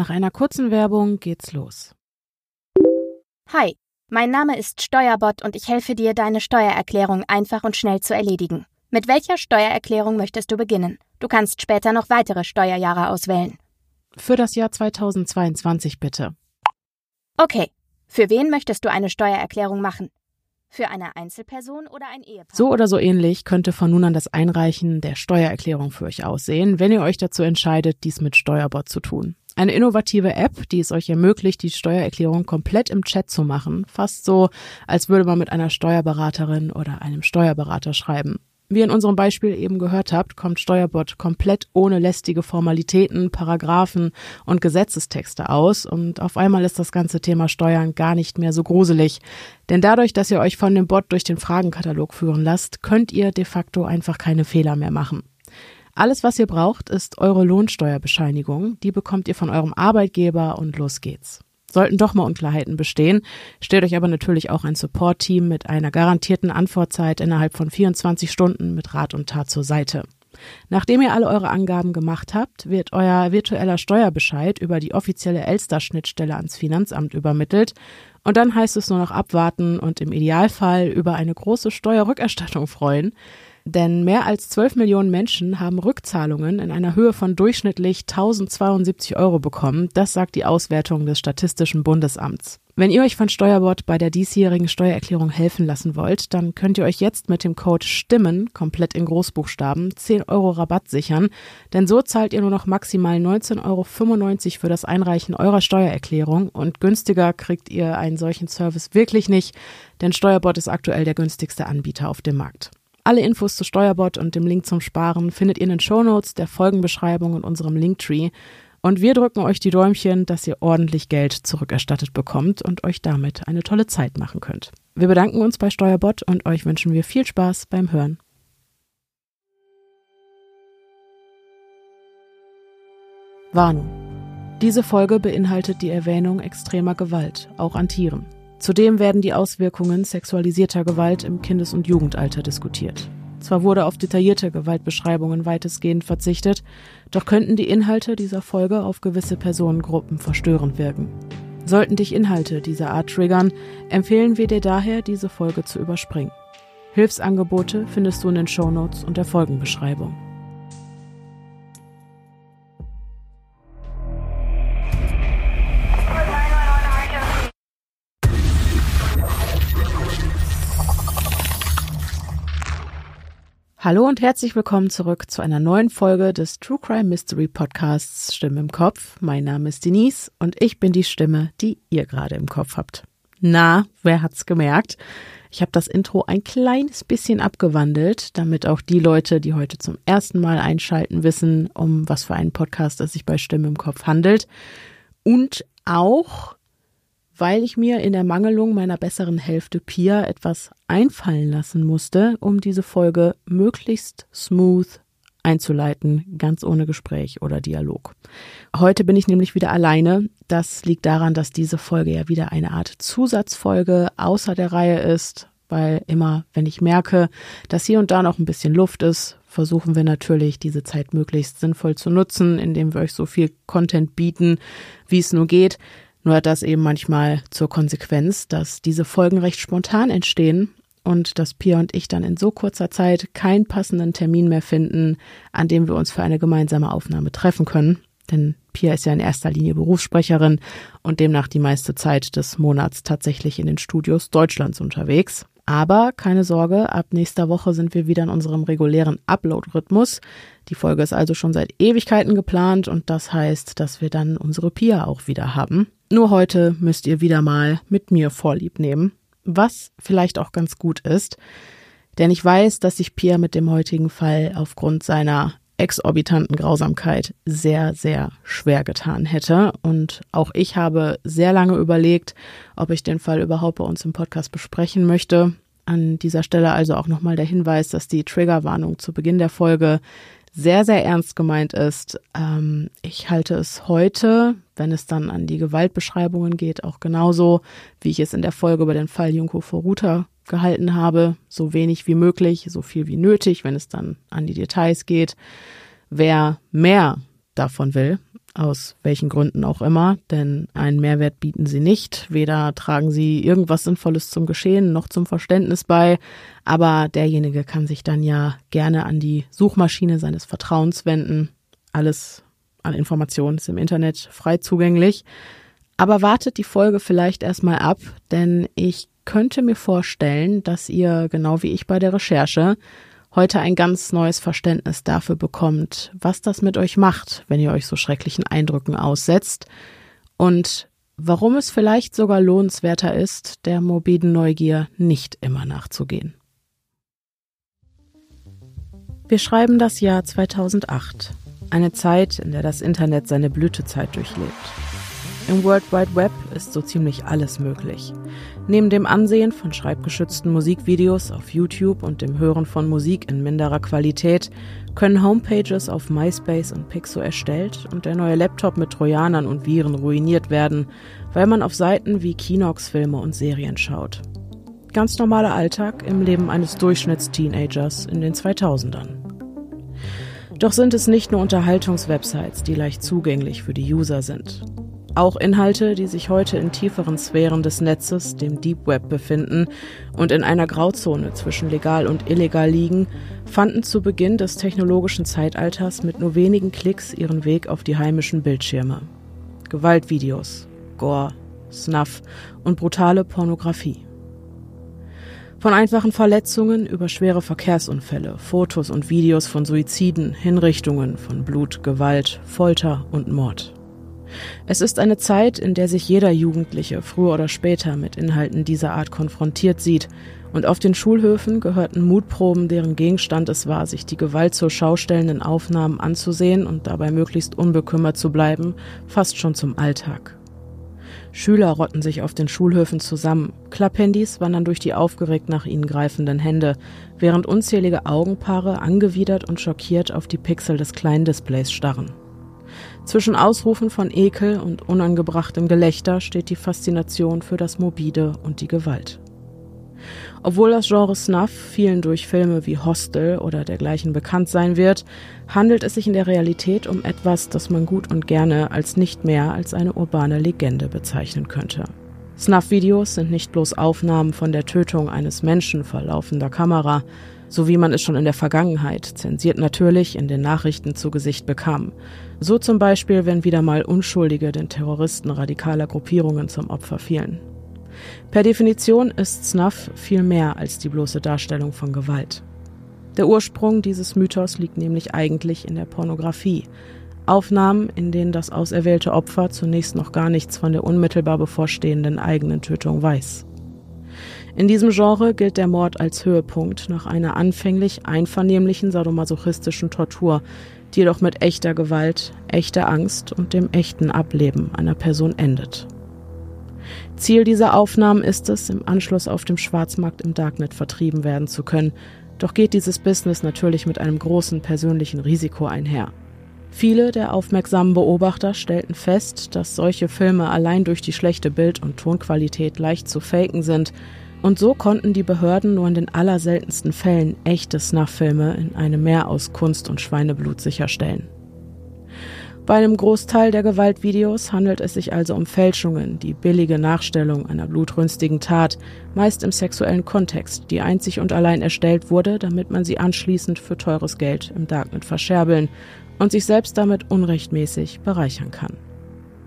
Nach einer kurzen Werbung geht's los. Hi, mein Name ist Steuerbot und ich helfe dir, deine Steuererklärung einfach und schnell zu erledigen. Mit welcher Steuererklärung möchtest du beginnen? Du kannst später noch weitere Steuerjahre auswählen. Für das Jahr 2022 bitte. Okay, für wen möchtest du eine Steuererklärung machen? Für eine Einzelperson oder ein Ehepaar? So oder so ähnlich könnte von nun an das Einreichen der Steuererklärung für euch aussehen, wenn ihr euch dazu entscheidet, dies mit Steuerbot zu tun. Eine innovative App, die es euch ermöglicht, die Steuererklärung komplett im Chat zu machen. Fast so, als würde man mit einer Steuerberaterin oder einem Steuerberater schreiben. Wie in unserem Beispiel eben gehört habt, kommt Steuerbot komplett ohne lästige Formalitäten, Paragraphen und Gesetzestexte aus und auf einmal ist das ganze Thema Steuern gar nicht mehr so gruselig. Denn dadurch, dass ihr euch von dem Bot durch den Fragenkatalog führen lasst, könnt ihr de facto einfach keine Fehler mehr machen. Alles, was ihr braucht, ist eure Lohnsteuerbescheinigung. Die bekommt ihr von eurem Arbeitgeber und los geht's. Sollten doch mal Unklarheiten bestehen, stellt euch aber natürlich auch ein Support-Team mit einer garantierten Antwortzeit innerhalb von 24 Stunden mit Rat und Tat zur Seite. Nachdem ihr alle eure Angaben gemacht habt, wird euer virtueller Steuerbescheid über die offizielle Elster-Schnittstelle ans Finanzamt übermittelt und dann heißt es nur noch abwarten und im Idealfall über eine große Steuerrückerstattung freuen. Denn mehr als 12 Millionen Menschen haben Rückzahlungen in einer Höhe von durchschnittlich 1072 Euro bekommen. Das sagt die Auswertung des Statistischen Bundesamts. Wenn ihr euch von Steuerbord bei der diesjährigen Steuererklärung helfen lassen wollt, dann könnt ihr euch jetzt mit dem Code STIMMEN komplett in Großbuchstaben 10 Euro Rabatt sichern, denn so zahlt ihr nur noch maximal 19,95 Euro für das Einreichen eurer Steuererklärung und günstiger kriegt ihr einen solchen Service wirklich nicht, denn Steuerbord ist aktuell der günstigste Anbieter auf dem Markt. Alle Infos zu Steuerbot und dem Link zum Sparen findet ihr in den Shownotes, der Folgenbeschreibung und unserem Linktree. Und wir drücken euch die Däumchen, dass ihr ordentlich Geld zurückerstattet bekommt und euch damit eine tolle Zeit machen könnt. Wir bedanken uns bei Steuerbot und euch wünschen wir viel Spaß beim Hören. Warnung. Diese Folge beinhaltet die Erwähnung extremer Gewalt, auch an Tieren. Zudem werden die Auswirkungen sexualisierter Gewalt im Kindes- und Jugendalter diskutiert. Zwar wurde auf detaillierte Gewaltbeschreibungen weitestgehend verzichtet, doch könnten die Inhalte dieser Folge auf gewisse Personengruppen verstörend wirken. Sollten dich Inhalte dieser Art triggern, empfehlen wir dir daher, diese Folge zu überspringen. Hilfsangebote findest du in den Shownotes und der Folgenbeschreibung. Hallo und herzlich willkommen zurück zu einer neuen Folge des True Crime Mystery Podcasts Stimme im Kopf. Mein Name ist Denise und ich bin die Stimme, die ihr gerade im Kopf habt. Na, wer hat's gemerkt? Ich habe das Intro ein kleines bisschen abgewandelt, damit auch die Leute, die heute zum ersten Mal einschalten, wissen, um was für einen Podcast es sich bei Stimme im Kopf handelt. Und auch, weil ich mir in der Mangelung meiner besseren Hälfte Pia etwas einfallen lassen musste, um diese Folge möglichst smooth einzuleiten, ganz ohne Gespräch oder Dialog. Heute bin ich nämlich wieder alleine. Das liegt daran, dass diese Folge ja wieder eine Art Zusatzfolge außer der Reihe ist, weil immer, wenn ich merke, dass hier und da noch ein bisschen Luft ist, versuchen wir natürlich, diese Zeit möglichst sinnvoll zu nutzen, indem wir euch so viel Content bieten, wie es nur geht. Nur hat das eben manchmal zur Konsequenz, dass diese Folgen recht spontan entstehen und dass Pia und ich dann in so kurzer Zeit keinen passenden Termin mehr finden, an dem wir uns für eine gemeinsame Aufnahme treffen können. Denn Pia ist ja in erster Linie Berufssprecherin und demnach die meiste Zeit des Monats tatsächlich in den Studios Deutschlands unterwegs. Aber keine Sorge, ab nächster Woche sind wir wieder in unserem regulären Upload-Rhythmus. Die Folge ist also schon seit Ewigkeiten geplant und das heißt, dass wir dann unsere Pia auch wieder haben. Nur heute müsst ihr wieder mal mit mir Vorlieb nehmen, was vielleicht auch ganz gut ist, denn ich weiß, dass sich Pia mit dem heutigen Fall aufgrund seiner exorbitanten Grausamkeit sehr, sehr schwer getan hätte. Und auch ich habe sehr lange überlegt, ob ich den Fall überhaupt bei uns im Podcast besprechen möchte. An dieser Stelle also auch nochmal der Hinweis, dass die Triggerwarnung zu Beginn der Folge sehr, sehr ernst gemeint ist. Ähm, ich halte es heute, wenn es dann an die Gewaltbeschreibungen geht, auch genauso, wie ich es in der Folge über den Fall Junko Foruta gehalten habe. So wenig wie möglich, so viel wie nötig, wenn es dann an die Details geht. Wer mehr davon will, aus welchen Gründen auch immer, denn einen Mehrwert bieten sie nicht. Weder tragen sie irgendwas Sinnvolles zum Geschehen noch zum Verständnis bei, aber derjenige kann sich dann ja gerne an die Suchmaschine seines Vertrauens wenden. Alles an Informationen ist im Internet frei zugänglich. Aber wartet die Folge vielleicht erstmal ab, denn ich könnte mir vorstellen, dass ihr, genau wie ich bei der Recherche, heute ein ganz neues Verständnis dafür bekommt, was das mit euch macht, wenn ihr euch so schrecklichen Eindrücken aussetzt und warum es vielleicht sogar lohnenswerter ist, der morbiden Neugier nicht immer nachzugehen. Wir schreiben das Jahr 2008, eine Zeit, in der das Internet seine Blütezeit durchlebt. Im World Wide Web ist so ziemlich alles möglich. Neben dem Ansehen von schreibgeschützten Musikvideos auf YouTube und dem Hören von Musik in minderer Qualität können Homepages auf MySpace und Pixo erstellt und der neue Laptop mit Trojanern und Viren ruiniert werden, weil man auf Seiten wie Kinox Filme und Serien schaut. Ganz normaler Alltag im Leben eines Durchschnittsteenagers in den 2000ern. Doch sind es nicht nur Unterhaltungswebsites, die leicht zugänglich für die User sind. Auch Inhalte, die sich heute in tieferen Sphären des Netzes, dem Deep Web, befinden und in einer Grauzone zwischen legal und illegal liegen, fanden zu Beginn des technologischen Zeitalters mit nur wenigen Klicks ihren Weg auf die heimischen Bildschirme. Gewaltvideos, Gore, Snuff und brutale Pornografie. Von einfachen Verletzungen über schwere Verkehrsunfälle, Fotos und Videos von Suiziden, Hinrichtungen, von Blut, Gewalt, Folter und Mord. Es ist eine Zeit, in der sich jeder Jugendliche früher oder später mit Inhalten dieser Art konfrontiert sieht, und auf den Schulhöfen gehörten Mutproben, deren Gegenstand es war, sich die Gewalt zur schaustellenden Aufnahmen anzusehen und dabei möglichst unbekümmert zu bleiben, fast schon zum Alltag. Schüler rotten sich auf den Schulhöfen zusammen, Klapphandys wandern durch die aufgeregt nach ihnen greifenden Hände, während unzählige Augenpaare angewidert und schockiert auf die Pixel des kleinen Displays starren. Zwischen Ausrufen von Ekel und unangebrachtem Gelächter steht die Faszination für das Morbide und die Gewalt. Obwohl das Genre Snuff vielen durch Filme wie Hostel oder dergleichen bekannt sein wird, handelt es sich in der Realität um etwas, das man gut und gerne als nicht mehr als eine urbane Legende bezeichnen könnte. Snuff-Videos sind nicht bloß Aufnahmen von der Tötung eines Menschen vor laufender Kamera, so wie man es schon in der Vergangenheit, zensiert natürlich, in den Nachrichten zu Gesicht bekam. So zum Beispiel, wenn wieder mal Unschuldige den Terroristen radikaler Gruppierungen zum Opfer fielen. Per Definition ist Snuff viel mehr als die bloße Darstellung von Gewalt. Der Ursprung dieses Mythos liegt nämlich eigentlich in der Pornografie. Aufnahmen, in denen das auserwählte Opfer zunächst noch gar nichts von der unmittelbar bevorstehenden eigenen Tötung weiß. In diesem Genre gilt der Mord als Höhepunkt nach einer anfänglich einvernehmlichen sadomasochistischen Tortur, jedoch mit echter Gewalt, echter Angst und dem echten Ableben einer Person endet. Ziel dieser Aufnahmen ist es, im Anschluss auf dem Schwarzmarkt im Darknet vertrieben werden zu können, doch geht dieses Business natürlich mit einem großen persönlichen Risiko einher. Viele der aufmerksamen Beobachter stellten fest, dass solche Filme allein durch die schlechte Bild- und Tonqualität leicht zu faken sind, und so konnten die Behörden nur in den allerseltensten Fällen echte Snuff-Filme in einem Meer aus Kunst und Schweineblut sicherstellen. Bei einem Großteil der Gewaltvideos handelt es sich also um Fälschungen, die billige Nachstellung einer blutrünstigen Tat, meist im sexuellen Kontext, die einzig und allein erstellt wurde, damit man sie anschließend für teures Geld im Darknet verscherbeln und sich selbst damit unrechtmäßig bereichern kann.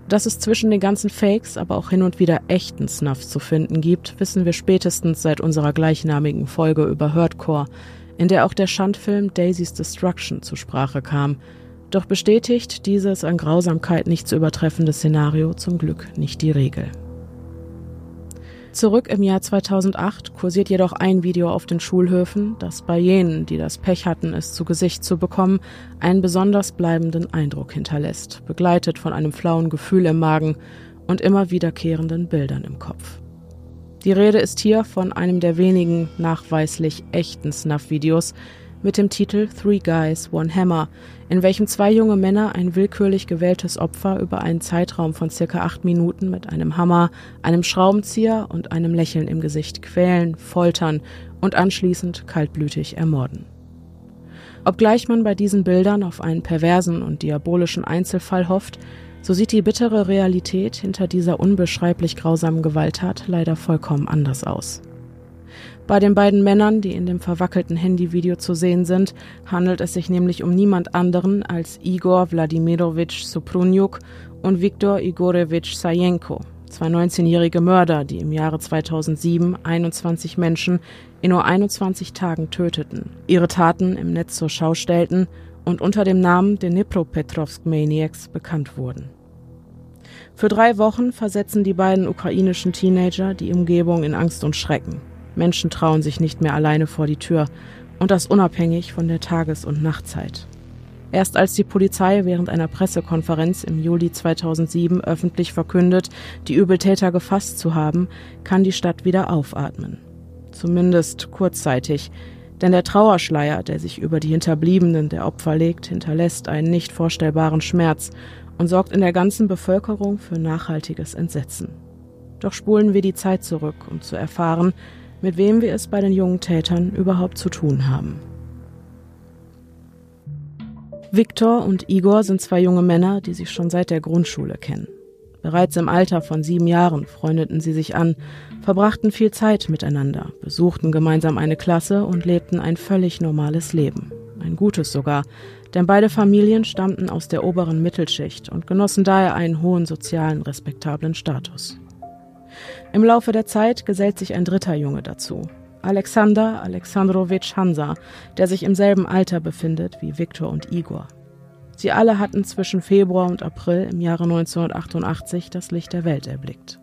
Dass es zwischen den ganzen Fakes aber auch hin und wieder echten Snuff zu finden gibt, wissen wir spätestens seit unserer gleichnamigen Folge über Hurtcore, in der auch der Schandfilm Daisy's Destruction zur Sprache kam. Doch bestätigt dieses an Grausamkeit nicht zu übertreffende Szenario zum Glück nicht die Regel. Zurück im Jahr 2008 kursiert jedoch ein Video auf den Schulhöfen, das bei jenen, die das Pech hatten, es zu Gesicht zu bekommen, einen besonders bleibenden Eindruck hinterlässt, begleitet von einem flauen Gefühl im Magen und immer wiederkehrenden Bildern im Kopf. Die Rede ist hier von einem der wenigen nachweislich echten Snuff-Videos, mit dem Titel Three Guys, One Hammer, in welchem zwei junge Männer ein willkürlich gewähltes Opfer über einen Zeitraum von circa acht Minuten mit einem Hammer, einem Schraubenzieher und einem Lächeln im Gesicht quälen, foltern und anschließend kaltblütig ermorden. Obgleich man bei diesen Bildern auf einen perversen und diabolischen Einzelfall hofft, so sieht die bittere Realität hinter dieser unbeschreiblich grausamen Gewalttat leider vollkommen anders aus. Bei den beiden Männern, die in dem verwackelten Handyvideo zu sehen sind, handelt es sich nämlich um niemand anderen als Igor Wladimirovich Suprunjuk und Viktor Igorevich Sajenko, zwei 19-jährige Mörder, die im Jahre 2007 21 Menschen in nur 21 Tagen töteten, ihre Taten im Netz zur Schau stellten und unter dem Namen Dnipropetrovsk Maniacs bekannt wurden. Für drei Wochen versetzen die beiden ukrainischen Teenager die Umgebung in Angst und Schrecken. Menschen trauen sich nicht mehr alleine vor die Tür und das unabhängig von der Tages- und Nachtzeit. Erst als die Polizei während einer Pressekonferenz im Juli 2007 öffentlich verkündet, die Übeltäter gefasst zu haben, kann die Stadt wieder aufatmen zumindest kurzzeitig, denn der Trauerschleier, der sich über die Hinterbliebenen der Opfer legt, hinterlässt einen nicht vorstellbaren Schmerz und sorgt in der ganzen Bevölkerung für nachhaltiges Entsetzen. Doch spulen wir die Zeit zurück, um zu erfahren, mit wem wir es bei den jungen Tätern überhaupt zu tun haben. Viktor und Igor sind zwei junge Männer, die sich schon seit der Grundschule kennen. Bereits im Alter von sieben Jahren freundeten sie sich an, verbrachten viel Zeit miteinander, besuchten gemeinsam eine Klasse und lebten ein völlig normales Leben. Ein gutes sogar, denn beide Familien stammten aus der oberen Mittelschicht und genossen daher einen hohen sozialen, respektablen Status. Im Laufe der Zeit gesellt sich ein dritter Junge dazu, Alexander Alexandrowitsch Hansa, der sich im selben Alter befindet wie Viktor und Igor. Sie alle hatten zwischen Februar und April im Jahre 1988 das Licht der Welt erblickt.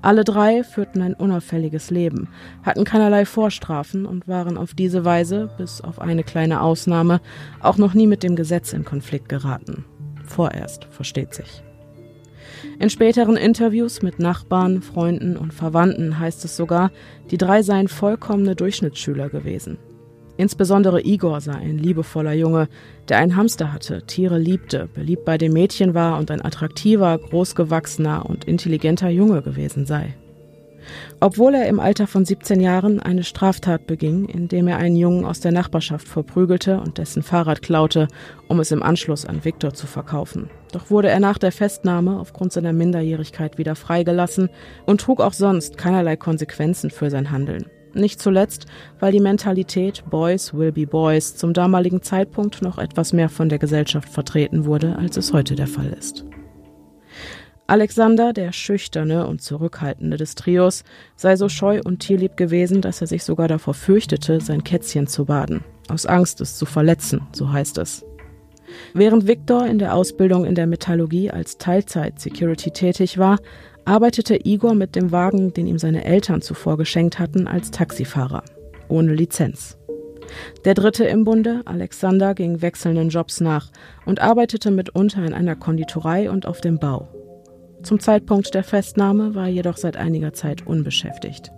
Alle drei führten ein unauffälliges Leben, hatten keinerlei Vorstrafen und waren auf diese Weise, bis auf eine kleine Ausnahme, auch noch nie mit dem Gesetz in Konflikt geraten. Vorerst, versteht sich. In späteren Interviews mit Nachbarn, Freunden und Verwandten heißt es sogar, die drei seien vollkommene Durchschnittsschüler gewesen. Insbesondere Igor sei ein liebevoller Junge, der einen Hamster hatte, Tiere liebte, beliebt bei den Mädchen war und ein attraktiver, großgewachsener und intelligenter Junge gewesen sei. Obwohl er im Alter von 17 Jahren eine Straftat beging, indem er einen Jungen aus der Nachbarschaft verprügelte und dessen Fahrrad klaute, um es im Anschluss an Viktor zu verkaufen. Doch wurde er nach der Festnahme aufgrund seiner Minderjährigkeit wieder freigelassen und trug auch sonst keinerlei Konsequenzen für sein Handeln. Nicht zuletzt, weil die Mentalität Boys will be Boys zum damaligen Zeitpunkt noch etwas mehr von der Gesellschaft vertreten wurde, als es heute der Fall ist. Alexander, der Schüchterne und Zurückhaltende des Trios, sei so scheu und tierlieb gewesen, dass er sich sogar davor fürchtete, sein Kätzchen zu baden. Aus Angst, es zu verletzen, so heißt es. Während Victor in der Ausbildung in der Metallurgie als Teilzeit-Security tätig war, arbeitete Igor mit dem Wagen, den ihm seine Eltern zuvor geschenkt hatten, als Taxifahrer, ohne Lizenz. Der dritte im Bunde, Alexander, ging wechselnden Jobs nach und arbeitete mitunter in einer Konditorei und auf dem Bau. Zum Zeitpunkt der Festnahme war er jedoch seit einiger Zeit unbeschäftigt.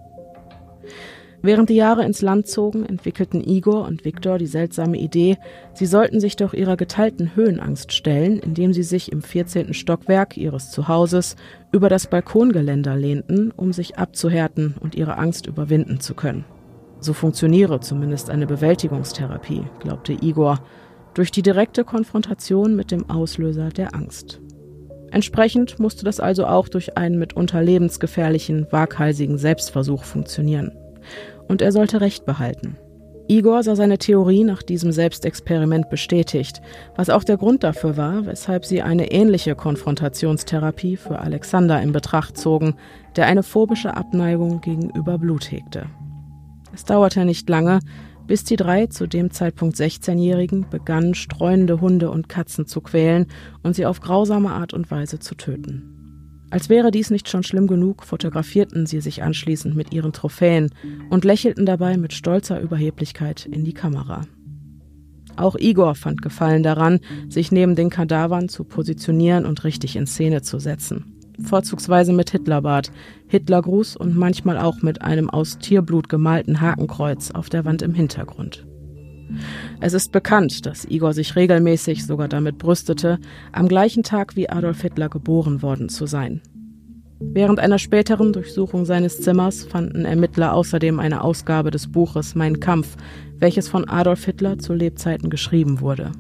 Während die Jahre ins Land zogen, entwickelten Igor und Viktor die seltsame Idee, sie sollten sich doch ihrer geteilten Höhenangst stellen, indem sie sich im 14. Stockwerk ihres Zuhauses über das Balkongeländer lehnten, um sich abzuhärten und ihre Angst überwinden zu können. So funktioniere zumindest eine Bewältigungstherapie, glaubte Igor, durch die direkte Konfrontation mit dem Auslöser der Angst. Entsprechend musste das also auch durch einen mitunter lebensgefährlichen, waghalsigen Selbstversuch funktionieren und er sollte Recht behalten. Igor sah seine Theorie nach diesem Selbstexperiment bestätigt, was auch der Grund dafür war, weshalb sie eine ähnliche Konfrontationstherapie für Alexander in Betracht zogen, der eine phobische Abneigung gegenüber Blut hegte. Es dauerte nicht lange, bis die drei zu dem Zeitpunkt 16-Jährigen begannen, streunende Hunde und Katzen zu quälen und sie auf grausame Art und Weise zu töten. Als wäre dies nicht schon schlimm genug, fotografierten sie sich anschließend mit ihren Trophäen und lächelten dabei mit stolzer Überheblichkeit in die Kamera. Auch Igor fand Gefallen daran, sich neben den Kadavern zu positionieren und richtig in Szene zu setzen. Vorzugsweise mit Hitlerbart, Hitlergruß und manchmal auch mit einem aus Tierblut gemalten Hakenkreuz auf der Wand im Hintergrund. Es ist bekannt, dass Igor sich regelmäßig sogar damit brüstete, am gleichen Tag wie Adolf Hitler geboren worden zu sein. Während einer späteren Durchsuchung seines Zimmers fanden Ermittler außerdem eine Ausgabe des Buches Mein Kampf, welches von Adolf Hitler zu Lebzeiten geschrieben wurde.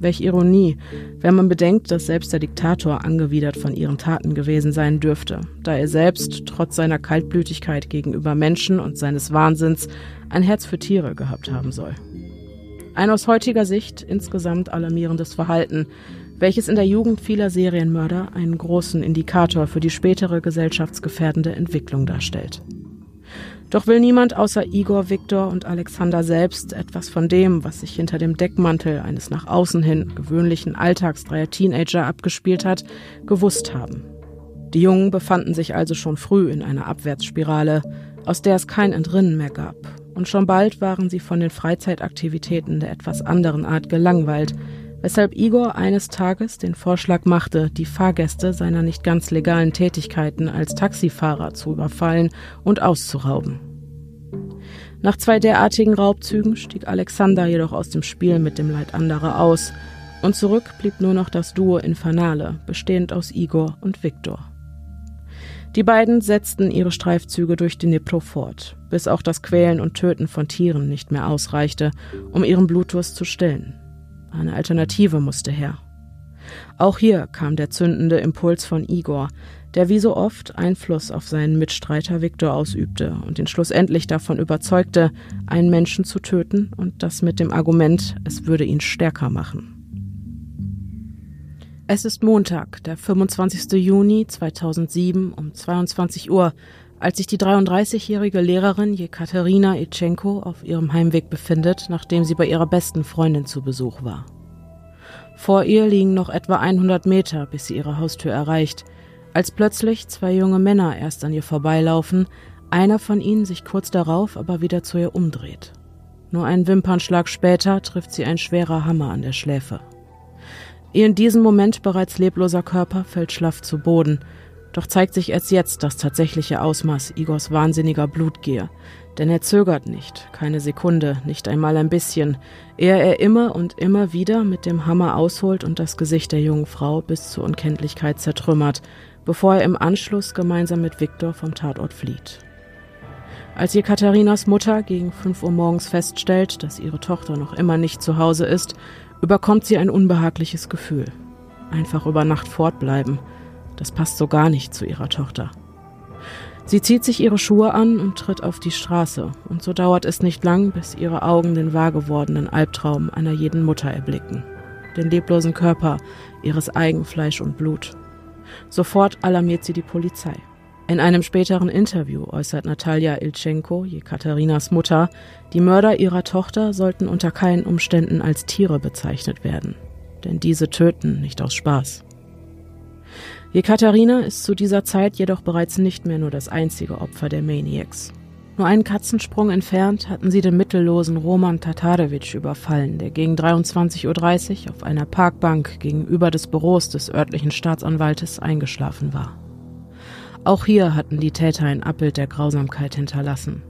Welch Ironie, wenn man bedenkt, dass selbst der Diktator angewidert von ihren Taten gewesen sein dürfte, da er selbst trotz seiner Kaltblütigkeit gegenüber Menschen und seines Wahnsinns ein Herz für Tiere gehabt haben soll. Ein aus heutiger Sicht insgesamt alarmierendes Verhalten, welches in der Jugend vieler Serienmörder einen großen Indikator für die spätere gesellschaftsgefährdende Entwicklung darstellt. Doch will niemand außer Igor, Viktor und Alexander selbst etwas von dem, was sich hinter dem Deckmantel eines nach außen hin gewöhnlichen Alltags dreier Teenager abgespielt hat, gewusst haben. Die Jungen befanden sich also schon früh in einer Abwärtsspirale, aus der es kein Entrinnen mehr gab. Und schon bald waren sie von den Freizeitaktivitäten der etwas anderen Art gelangweilt, weshalb Igor eines Tages den Vorschlag machte, die Fahrgäste seiner nicht ganz legalen Tätigkeiten als Taxifahrer zu überfallen und auszurauben. Nach zwei derartigen Raubzügen stieg Alexander jedoch aus dem Spiel mit dem Leid anderer aus, und zurück blieb nur noch das Duo Infernale, bestehend aus Igor und Viktor. Die beiden setzten ihre Streifzüge durch den Dnipro fort, bis auch das Quälen und Töten von Tieren nicht mehr ausreichte, um ihren Blutdurst zu stillen. Eine Alternative musste her. Auch hier kam der zündende Impuls von Igor, der wie so oft Einfluss auf seinen Mitstreiter Viktor ausübte und ihn schlussendlich davon überzeugte, einen Menschen zu töten und das mit dem Argument, es würde ihn stärker machen. Es ist Montag, der 25. Juni 2007 um 22 Uhr, als sich die 33-jährige Lehrerin Jekaterina Itschenko auf ihrem Heimweg befindet, nachdem sie bei ihrer besten Freundin zu Besuch war. Vor ihr liegen noch etwa 100 Meter, bis sie ihre Haustür erreicht, als plötzlich zwei junge Männer erst an ihr vorbeilaufen, einer von ihnen sich kurz darauf aber wieder zu ihr umdreht. Nur einen Wimpernschlag später trifft sie ein schwerer Hammer an der Schläfe. Ihr in diesem Moment bereits lebloser Körper fällt schlaff zu Boden, doch zeigt sich erst jetzt das tatsächliche Ausmaß Igors wahnsinniger Blutgier. Denn er zögert nicht, keine Sekunde, nicht einmal ein bisschen, ehe er immer und immer wieder mit dem Hammer ausholt und das Gesicht der jungen Frau bis zur Unkenntlichkeit zertrümmert, bevor er im Anschluss gemeinsam mit Viktor vom Tatort flieht. Als ihr Katharinas Mutter gegen fünf Uhr morgens feststellt, dass ihre Tochter noch immer nicht zu Hause ist, überkommt sie ein unbehagliches Gefühl. Einfach über Nacht fortbleiben – das passt so gar nicht zu ihrer Tochter. Sie zieht sich ihre Schuhe an und tritt auf die Straße, und so dauert es nicht lang, bis ihre Augen den wahr gewordenen Albtraum einer jeden Mutter erblicken. Den leblosen Körper ihres Eigenfleisch und Blut. Sofort alarmiert sie die Polizei. In einem späteren Interview äußert Natalia Ilchenko, Jekaterinas Mutter, die Mörder ihrer Tochter sollten unter keinen Umständen als Tiere bezeichnet werden. Denn diese töten nicht aus Spaß. Jekaterina ist zu dieser Zeit jedoch bereits nicht mehr nur das einzige Opfer der Maniacs. Nur einen Katzensprung entfernt hatten sie den mittellosen Roman Tatarewitsch überfallen, der gegen 23.30 Uhr auf einer Parkbank gegenüber des Büros des örtlichen Staatsanwaltes eingeschlafen war. Auch hier hatten die Täter ein Abbild der Grausamkeit hinterlassen.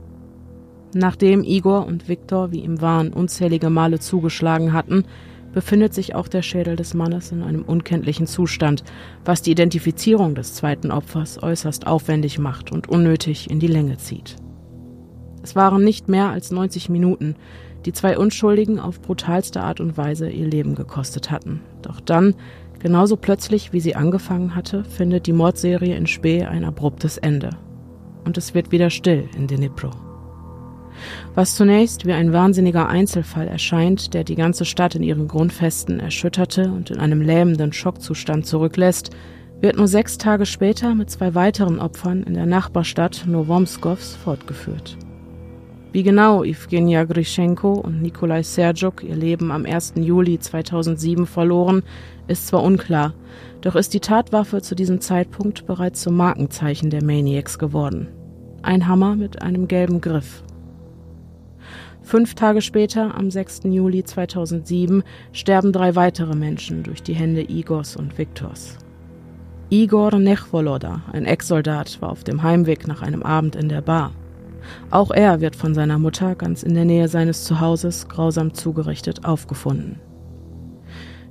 Nachdem Igor und Viktor wie im Wahn unzählige Male zugeschlagen hatten, befindet sich auch der Schädel des Mannes in einem unkenntlichen Zustand, was die Identifizierung des zweiten Opfers äußerst aufwendig macht und unnötig in die Länge zieht. Es waren nicht mehr als 90 Minuten, die zwei Unschuldigen auf brutalste Art und Weise ihr Leben gekostet hatten. Doch dann, genauso plötzlich wie sie angefangen hatte, findet die Mordserie in Spee ein abruptes Ende. Und es wird wieder still in Dnipro. Was zunächst wie ein wahnsinniger Einzelfall erscheint, der die ganze Stadt in ihren Grundfesten erschütterte und in einem lähmenden Schockzustand zurücklässt, wird nur sechs Tage später mit zwei weiteren Opfern in der Nachbarstadt Novomskovs fortgeführt. Wie genau Evgenia Grischenko und Nikolai Serjuk ihr Leben am 1. Juli 2007 verloren, ist zwar unklar, doch ist die Tatwaffe zu diesem Zeitpunkt bereits zum Markenzeichen der Maniacs geworden. Ein Hammer mit einem gelben Griff. Fünf Tage später, am 6. Juli 2007, sterben drei weitere Menschen durch die Hände Igors und Viktors. Igor Nechvoloda, ein Ex-Soldat, war auf dem Heimweg nach einem Abend in der Bar. Auch er wird von seiner Mutter ganz in der Nähe seines Zuhauses grausam zugerichtet aufgefunden.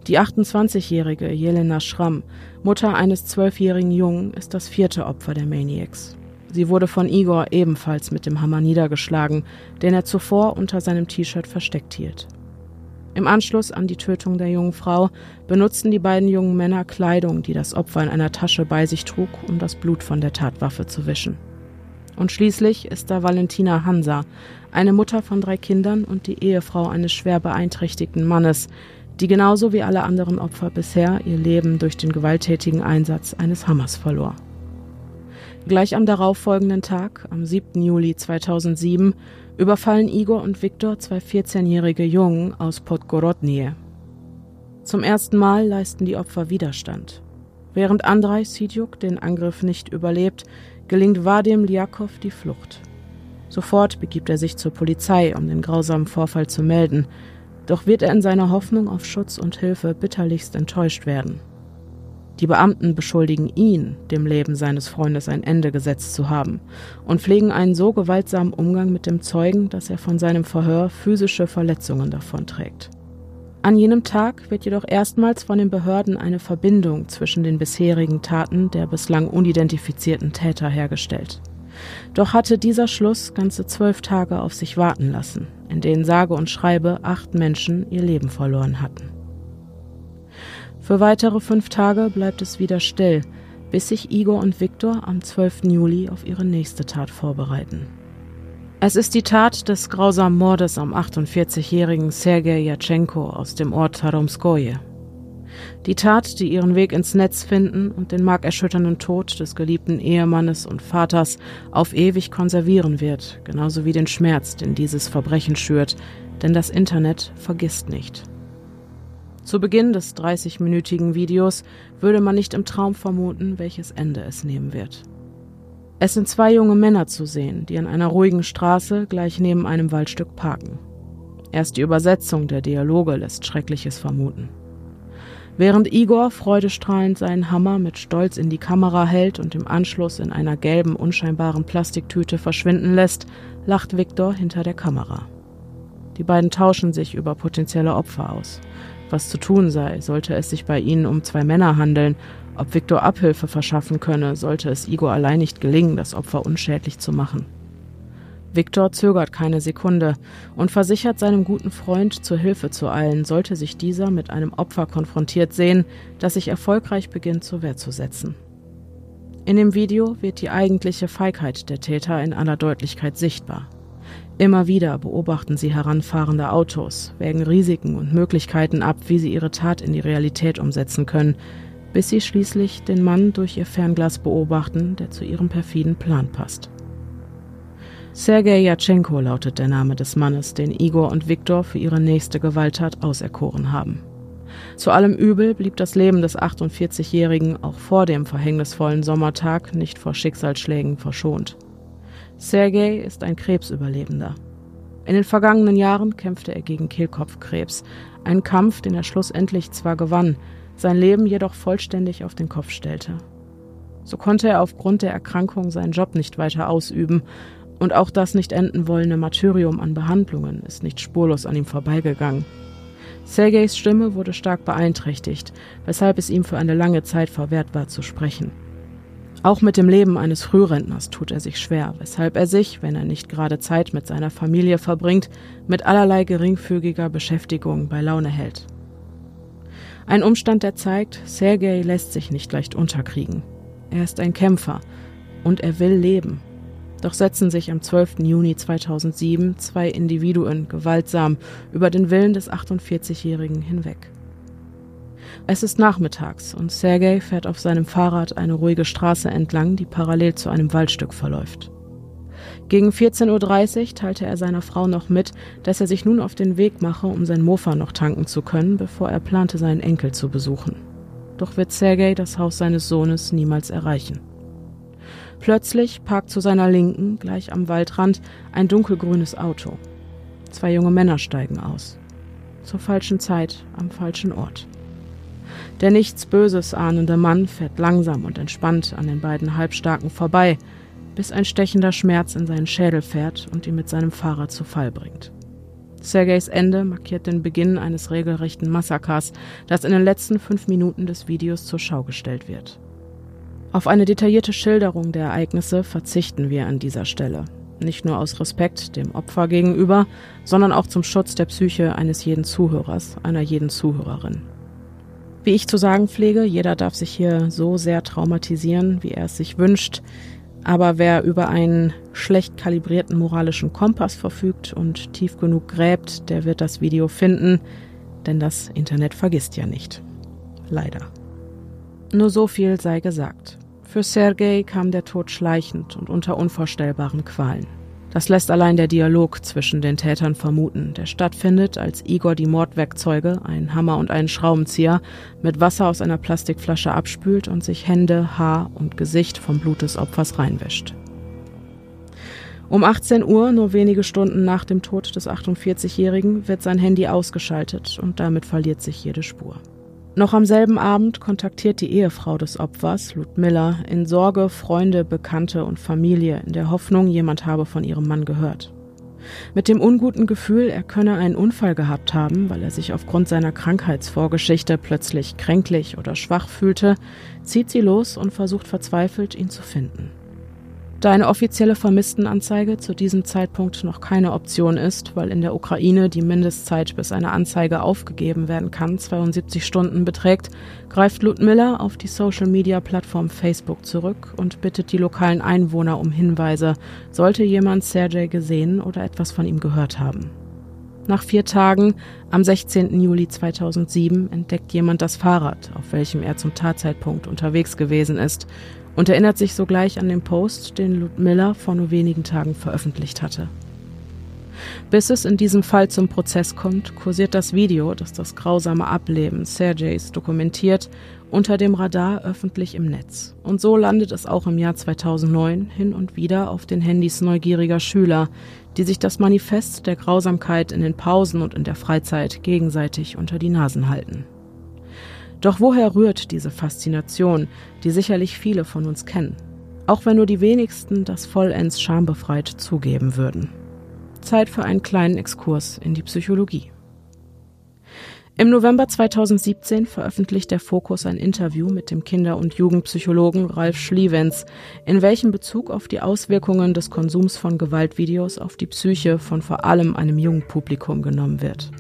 Die 28-jährige Jelena Schramm, Mutter eines zwölfjährigen Jungen, ist das vierte Opfer der Maniacs. Sie wurde von Igor ebenfalls mit dem Hammer niedergeschlagen, den er zuvor unter seinem T-Shirt versteckt hielt. Im Anschluss an die Tötung der jungen Frau benutzten die beiden jungen Männer Kleidung, die das Opfer in einer Tasche bei sich trug, um das Blut von der Tatwaffe zu wischen. Und schließlich ist da Valentina Hansa, eine Mutter von drei Kindern und die Ehefrau eines schwer beeinträchtigten Mannes, die genauso wie alle anderen Opfer bisher ihr Leben durch den gewalttätigen Einsatz eines Hammers verlor. Gleich am darauffolgenden Tag, am 7. Juli 2007, überfallen Igor und Viktor zwei 14-jährige Jungen aus Podgorodnie. Zum ersten Mal leisten die Opfer Widerstand. Während Andrei Sidjuk den Angriff nicht überlebt, gelingt Vadim Liakov die Flucht. Sofort begibt er sich zur Polizei, um den grausamen Vorfall zu melden, doch wird er in seiner Hoffnung auf Schutz und Hilfe bitterlichst enttäuscht werden. Die Beamten beschuldigen ihn, dem Leben seines Freundes ein Ende gesetzt zu haben, und pflegen einen so gewaltsamen Umgang mit dem Zeugen, dass er von seinem Verhör physische Verletzungen davonträgt. An jenem Tag wird jedoch erstmals von den Behörden eine Verbindung zwischen den bisherigen Taten der bislang unidentifizierten Täter hergestellt. Doch hatte dieser Schluss ganze zwölf Tage auf sich warten lassen, in denen sage und schreibe acht Menschen ihr Leben verloren hatten. Für weitere fünf Tage bleibt es wieder still, bis sich Igor und Viktor am 12. Juli auf ihre nächste Tat vorbereiten. Es ist die Tat des grausamen Mordes am 48-jährigen Sergei Jatschenko aus dem Ort Taromskoje. Die Tat, die ihren Weg ins Netz finden und den markerschütternden Tod des geliebten Ehemannes und Vaters auf ewig konservieren wird, genauso wie den Schmerz, den dieses Verbrechen schürt, denn das Internet vergisst nicht. Zu Beginn des 30-minütigen Videos würde man nicht im Traum vermuten, welches Ende es nehmen wird. Es sind zwei junge Männer zu sehen, die an einer ruhigen Straße gleich neben einem Waldstück parken. Erst die Übersetzung der Dialoge lässt Schreckliches vermuten. Während Igor freudestrahlend seinen Hammer mit Stolz in die Kamera hält und im Anschluss in einer gelben, unscheinbaren Plastiktüte verschwinden lässt, lacht Viktor hinter der Kamera. Die beiden tauschen sich über potenzielle Opfer aus was zu tun sei, sollte es sich bei ihnen um zwei Männer handeln, ob Viktor Abhilfe verschaffen könne, sollte es Igor allein nicht gelingen, das Opfer unschädlich zu machen. Viktor zögert keine Sekunde und versichert seinem guten Freund, zur Hilfe zu eilen, sollte sich dieser mit einem Opfer konfrontiert sehen, das sich erfolgreich beginnt zur Wehr zu setzen. In dem Video wird die eigentliche Feigheit der Täter in aller Deutlichkeit sichtbar. Immer wieder beobachten sie heranfahrende Autos, wägen Risiken und Möglichkeiten ab, wie sie ihre Tat in die Realität umsetzen können, bis sie schließlich den Mann durch ihr Fernglas beobachten, der zu ihrem perfiden Plan passt. Sergei Jatschenko lautet der Name des Mannes, den Igor und Viktor für ihre nächste Gewalttat auserkoren haben. Zu allem Übel blieb das Leben des 48-Jährigen auch vor dem verhängnisvollen Sommertag nicht vor Schicksalsschlägen verschont. Sergei ist ein Krebsüberlebender. In den vergangenen Jahren kämpfte er gegen Kehlkopfkrebs, einen Kampf, den er schlussendlich zwar gewann, sein Leben jedoch vollständig auf den Kopf stellte. So konnte er aufgrund der Erkrankung seinen Job nicht weiter ausüben, und auch das nicht enden wollende Martyrium an Behandlungen ist nicht spurlos an ihm vorbeigegangen. Sergeis Stimme wurde stark beeinträchtigt, weshalb es ihm für eine lange Zeit verwehrt war zu sprechen. Auch mit dem Leben eines Frührentners tut er sich schwer, weshalb er sich, wenn er nicht gerade Zeit mit seiner Familie verbringt, mit allerlei geringfügiger Beschäftigung bei Laune hält. Ein Umstand, der zeigt, Sergei lässt sich nicht leicht unterkriegen. Er ist ein Kämpfer und er will leben. Doch setzen sich am 12. Juni 2007 zwei Individuen gewaltsam über den Willen des 48-Jährigen hinweg. Es ist nachmittags und Sergei fährt auf seinem Fahrrad eine ruhige Straße entlang, die parallel zu einem Waldstück verläuft. Gegen 14.30 Uhr teilte er seiner Frau noch mit, dass er sich nun auf den Weg mache, um sein Mofa noch tanken zu können, bevor er plante, seinen Enkel zu besuchen. Doch wird Sergei das Haus seines Sohnes niemals erreichen. Plötzlich parkt zu seiner Linken, gleich am Waldrand, ein dunkelgrünes Auto. Zwei junge Männer steigen aus. Zur falschen Zeit, am falschen Ort. Der nichts Böses ahnende Mann fährt langsam und entspannt an den beiden Halbstarken vorbei, bis ein stechender Schmerz in seinen Schädel fährt und ihn mit seinem Fahrrad zu Fall bringt. Sergejs Ende markiert den Beginn eines regelrechten Massakers, das in den letzten fünf Minuten des Videos zur Schau gestellt wird. Auf eine detaillierte Schilderung der Ereignisse verzichten wir an dieser Stelle. Nicht nur aus Respekt dem Opfer gegenüber, sondern auch zum Schutz der Psyche eines jeden Zuhörers, einer jeden Zuhörerin. Wie ich zu sagen pflege, jeder darf sich hier so sehr traumatisieren, wie er es sich wünscht. Aber wer über einen schlecht kalibrierten moralischen Kompass verfügt und tief genug gräbt, der wird das Video finden, denn das Internet vergisst ja nicht. Leider. Nur so viel sei gesagt. Für Sergei kam der Tod schleichend und unter unvorstellbaren Qualen. Das lässt allein der Dialog zwischen den Tätern vermuten, der stattfindet, als Igor die Mordwerkzeuge, einen Hammer und einen Schraubenzieher, mit Wasser aus einer Plastikflasche abspült und sich Hände, Haar und Gesicht vom Blut des Opfers reinwäscht. Um 18 Uhr, nur wenige Stunden nach dem Tod des 48-Jährigen, wird sein Handy ausgeschaltet und damit verliert sich jede Spur. Noch am selben Abend kontaktiert die Ehefrau des Opfers, Ludmilla, in Sorge Freunde, Bekannte und Familie in der Hoffnung, jemand habe von ihrem Mann gehört. Mit dem unguten Gefühl, er könne einen Unfall gehabt haben, weil er sich aufgrund seiner Krankheitsvorgeschichte plötzlich kränklich oder schwach fühlte, zieht sie los und versucht verzweifelt, ihn zu finden. Da eine offizielle Vermisstenanzeige zu diesem Zeitpunkt noch keine Option ist, weil in der Ukraine die Mindestzeit, bis eine Anzeige aufgegeben werden kann, 72 Stunden beträgt, greift Ludmilla auf die Social-Media-Plattform Facebook zurück und bittet die lokalen Einwohner um Hinweise, sollte jemand Sergei gesehen oder etwas von ihm gehört haben. Nach vier Tagen, am 16. Juli 2007, entdeckt jemand das Fahrrad, auf welchem er zum Tatzeitpunkt unterwegs gewesen ist und erinnert sich sogleich an den Post, den Ludmilla vor nur wenigen Tagen veröffentlicht hatte. Bis es in diesem Fall zum Prozess kommt, kursiert das Video, das das grausame Ableben Sergejs dokumentiert, unter dem Radar öffentlich im Netz. Und so landet es auch im Jahr 2009 hin und wieder auf den Handys neugieriger Schüler, die sich das Manifest der Grausamkeit in den Pausen und in der Freizeit gegenseitig unter die Nasen halten. Doch woher rührt diese Faszination, die sicherlich viele von uns kennen? Auch wenn nur die wenigsten das vollends schambefreit zugeben würden. Zeit für einen kleinen Exkurs in die Psychologie. Im November 2017 veröffentlicht der Fokus ein Interview mit dem Kinder- und Jugendpsychologen Ralf Schliewens, in welchem Bezug auf die Auswirkungen des Konsums von Gewaltvideos auf die Psyche von vor allem einem jungen Publikum genommen wird.